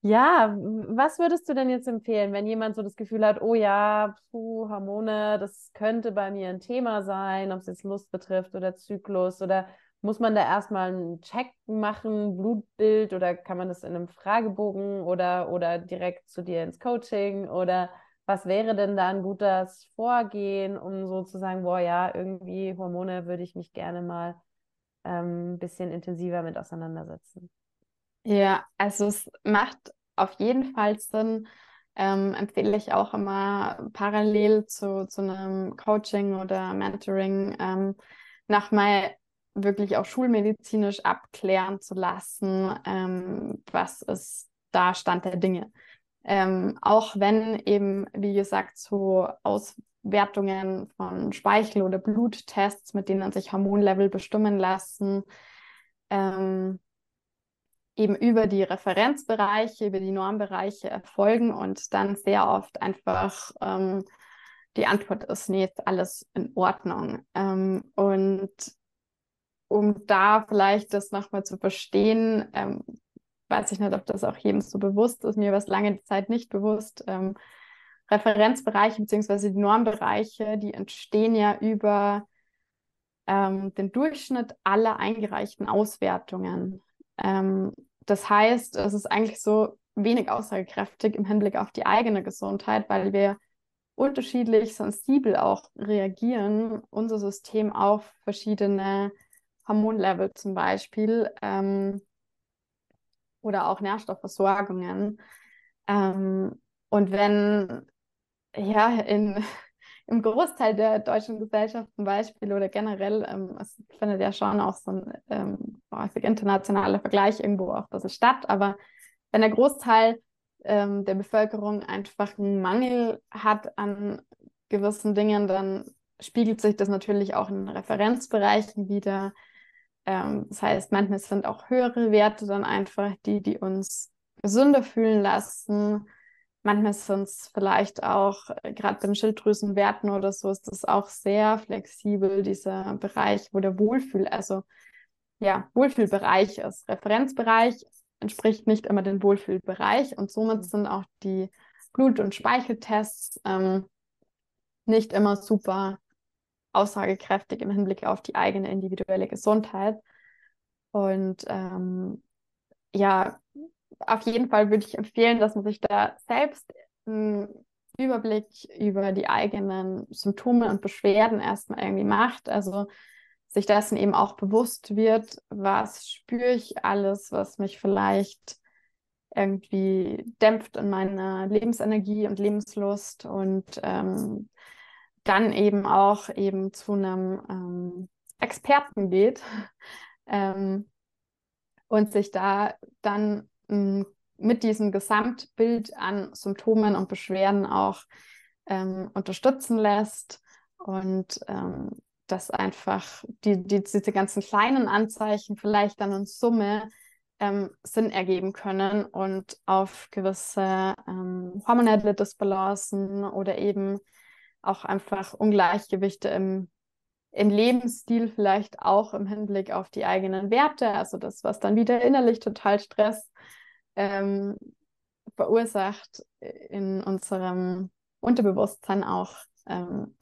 Ja, was würdest du denn jetzt empfehlen, wenn jemand so das Gefühl hat, oh ja, puh, Hormone, das könnte bei mir ein Thema sein, ob es jetzt Lust betrifft oder Zyklus oder muss man da erstmal einen Check machen, Blutbild oder kann man das in einem Fragebogen oder, oder direkt zu dir ins Coaching oder was wäre denn da ein gutes Vorgehen, um so zu sagen, boah ja, irgendwie Hormone würde ich mich gerne mal ähm, ein bisschen intensiver mit auseinandersetzen? Ja, also es macht auf jeden Fall Sinn, ähm, empfehle ich auch immer parallel zu, zu einem Coaching oder Mentoring ähm, mal wirklich auch schulmedizinisch abklären zu lassen, ähm, was ist da Stand der Dinge. Ähm, auch wenn eben, wie gesagt, so Auswertungen von Speichel- oder Bluttests, mit denen sich Hormonlevel bestimmen lassen, ähm, eben über die Referenzbereiche, über die Normbereiche erfolgen und dann sehr oft einfach ähm, die Antwort ist, nee, ist alles in Ordnung. Ähm, und um da vielleicht das nochmal zu verstehen, ähm, weiß ich nicht, ob das auch jedem so bewusst ist, mir war es lange Zeit nicht bewusst, ähm, Referenzbereiche bzw. die Normbereiche, die entstehen ja über ähm, den Durchschnitt aller eingereichten Auswertungen. Ähm, das heißt, es ist eigentlich so wenig aussagekräftig im Hinblick auf die eigene Gesundheit, weil wir unterschiedlich sensibel auch reagieren, unser System auf verschiedene Hormonlevel zum Beispiel ähm, oder auch Nährstoffversorgungen. Ähm, und wenn ja in im Großteil der deutschen Gesellschaft zum Beispiel oder generell, ähm, es findet ja schon auch so ein ähm, häufig internationaler Vergleich irgendwo auch das ist statt, aber wenn der Großteil ähm, der Bevölkerung einfach einen Mangel hat an gewissen Dingen, dann spiegelt sich das natürlich auch in Referenzbereichen wieder. Ähm, das heißt, manchmal sind auch höhere Werte dann einfach die, die uns gesünder fühlen lassen. Manchmal sind es vielleicht auch, äh, gerade bei den Schilddrüsenwerten oder so, ist das auch sehr flexibel, dieser Bereich, wo der Wohlfühl, also ja, Wohlfühlbereich ist. Referenzbereich entspricht nicht immer den Wohlfühlbereich und somit Mhm. sind auch die Blut- und Speicheltests ähm, nicht immer super aussagekräftig im Hinblick auf die eigene individuelle Gesundheit. Und ähm, ja, auf jeden Fall würde ich empfehlen, dass man sich da selbst einen Überblick über die eigenen Symptome und Beschwerden erstmal irgendwie macht. Also sich dessen eben auch bewusst wird, was spüre ich alles, was mich vielleicht irgendwie dämpft in meiner Lebensenergie und Lebenslust und ähm, dann eben auch eben zu einem ähm, Experten geht ähm, und sich da dann mh, mit diesem Gesamtbild an Symptomen und Beschwerden auch ähm, unterstützen lässt und ähm, dass einfach die, die, diese ganzen kleinen Anzeichen vielleicht dann in Summe ähm, Sinn ergeben können und auf gewisse ähm, hormonelle Disbalancen oder eben auch einfach Ungleichgewichte im, im Lebensstil, vielleicht auch im Hinblick auf die eigenen Werte, also das, was dann wieder innerlich total Stress ähm, verursacht in unserem Unterbewusstsein auch, ähm,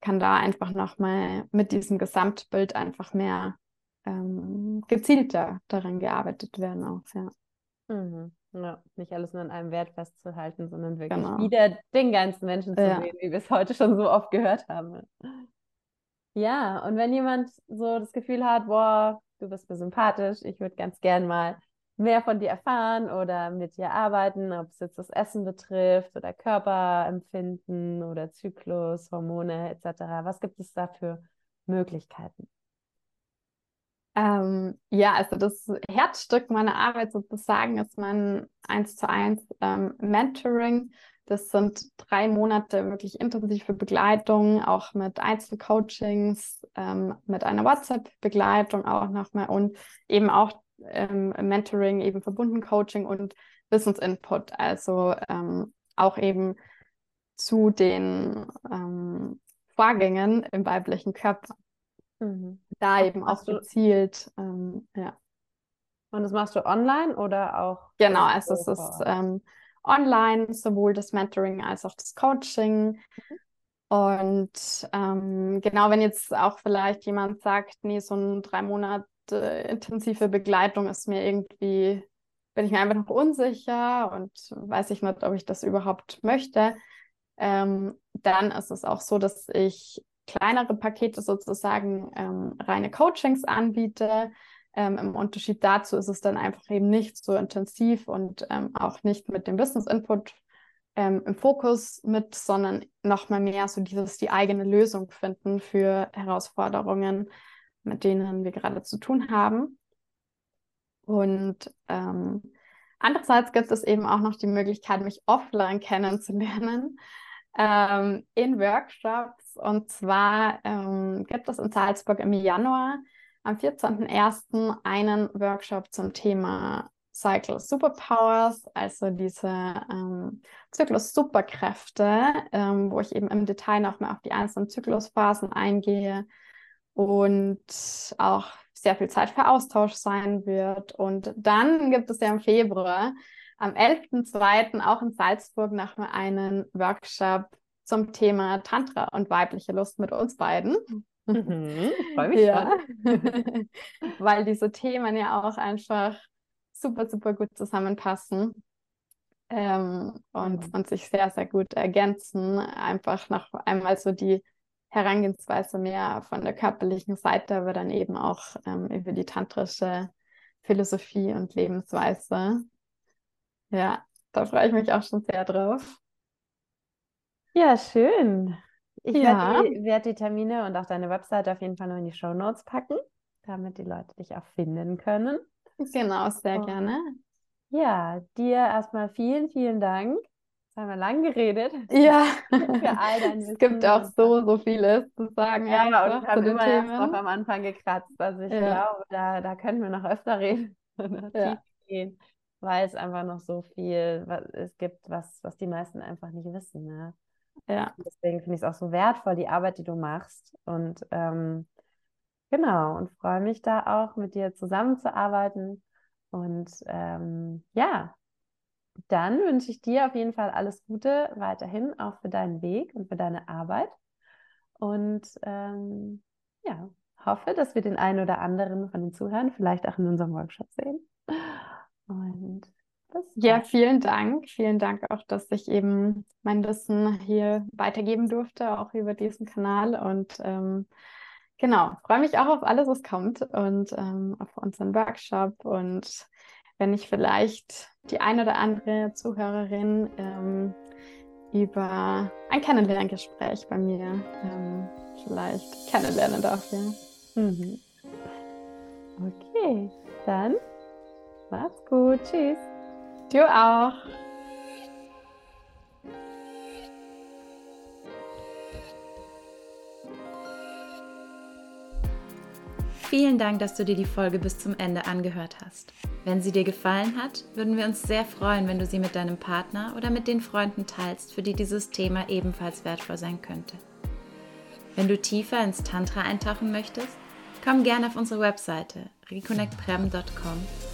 kann da einfach nochmal mit diesem Gesamtbild einfach mehr ähm, gezielter daran gearbeitet werden auch, ja. Mhm. Ja, nicht alles nur an einem Wert festzuhalten, sondern wirklich Genau. wieder den ganzen Menschen zu Ja. sehen, wie wir es heute schon so oft gehört haben. Ja, und wenn jemand so das Gefühl hat, boah, du bist mir sympathisch, ich würde ganz gern mal mehr von dir erfahren oder mit dir arbeiten, ob es jetzt das Essen betrifft oder Körperempfinden oder Zyklus, Hormone etc. Was gibt es da für Möglichkeiten? Ähm, ja, also das Herzstück meiner Arbeit sozusagen ist mein 1 zu 1 ähm, Mentoring. Das sind drei Monate wirklich intensive Begleitung, auch mit Einzelcoachings, ähm, mit einer WhatsApp-Begleitung auch nochmal und eben auch ähm, Mentoring, eben verbunden Coaching und Wissensinput, also ähm, auch eben zu den ähm, Vorgängen im weiblichen Körper. Mhm. Da eben auch gezielt, ähm, ja. Und das machst du online oder auch? Genau, also es ist ähm, online, sowohl das Mentoring als auch das Coaching. Und ähm, genau, wenn jetzt auch vielleicht jemand sagt, nee, so ein drei Monate intensive Begleitung ist mir irgendwie, bin ich mir einfach noch unsicher und weiß ich nicht, ob ich das überhaupt möchte, ähm, dann ist es auch so, dass ich kleinere Pakete sozusagen ähm, reine Coachings anbiete. Ähm, Im Unterschied dazu ist es dann einfach eben nicht so intensiv und ähm, auch nicht mit dem Business Input ähm, im Fokus mit, sondern nochmal mehr so dieses die eigene Lösung finden für Herausforderungen, mit denen wir gerade zu tun haben. Und ähm, andererseits gibt es eben auch noch die Möglichkeit, mich offline kennenzulernen ähm, in Workshops. Und zwar ähm, gibt es in Salzburg im Januar am 14.01. einen Workshop zum Thema Cycle Superpowers, also diese ähm, Zyklus-Superkräfte, ähm, wo ich eben im Detail noch mal auf die einzelnen Zyklusphasen eingehe und auch sehr viel Zeit für Austausch sein wird. Und dann gibt es ja im Februar am 11.02. auch in Salzburg noch mal einen Workshop zum Thema Tantra und weibliche Lust mit uns beiden. Mhm, freue mich Ja, weil diese Themen ja auch einfach super, super gut zusammenpassen ähm, und, Mhm. und sich sehr, sehr gut ergänzen. Einfach noch einmal so die Herangehensweise mehr von der körperlichen Seite, aber dann eben auch ähm, über die tantrische Philosophie und Lebensweise. Ja, da freue ich mich auch schon sehr drauf. Ja, schön. Ich Ja. werde die, werd die Termine und auch deine Website auf jeden Fall noch in die Shownotes packen, damit die Leute dich auch finden können. Genau, sehr Oh. gerne. Ja, dir erstmal vielen, vielen Dank. Jetzt haben wir lang geredet. Ja, Für all dein es gibt auch und- so, so vieles zu sagen Ja, und wir zu haben den immer erst Themen. noch am Anfang gekratzt. Also ich Ja. glaube, da, da können wir noch öfter reden und Ja. gehen, weil es einfach noch so viel was es gibt, was, was die meisten einfach nicht wissen. Ne? Ja, Deswegen finde ich es auch so wertvoll, die Arbeit, die du machst. Und ähm, genau, und freue mich da auch mit dir zusammenzuarbeiten Und ähm, ja, dann wünsche ich dir auf jeden Fall alles Gute weiterhin, auch für deinen Weg und für deine Arbeit. Und ähm, ja, hoffe, dass wir den einen oder anderen von den Zuhörern vielleicht auch in unserem Workshop sehen. Und ja, vielen Dank. Vielen Dank auch, dass ich eben mein Wissen hier weitergeben durfte, auch über diesen Kanal. Und ähm, genau, freue mich auch auf alles, was kommt und ähm, auf unseren Workshop. Und wenn ich vielleicht die ein oder andere Zuhörerin ähm, über ein Kennenlerngespräch bei mir ähm, vielleicht kennenlernen darf. Ja. Mhm. Okay, dann macht's gut. Tschüss. Du auch. Vielen Dank, dass du dir die Folge bis zum Ende angehört hast. Wenn sie dir gefallen hat, würden wir uns sehr freuen, wenn du sie mit deinem Partner oder mit den Freunden teilst, für die dieses Thema ebenfalls wertvoll sein könnte. Wenn du tiefer ins Tantra eintauchen möchtest, komm gerne auf unsere Webseite reconnectprem.com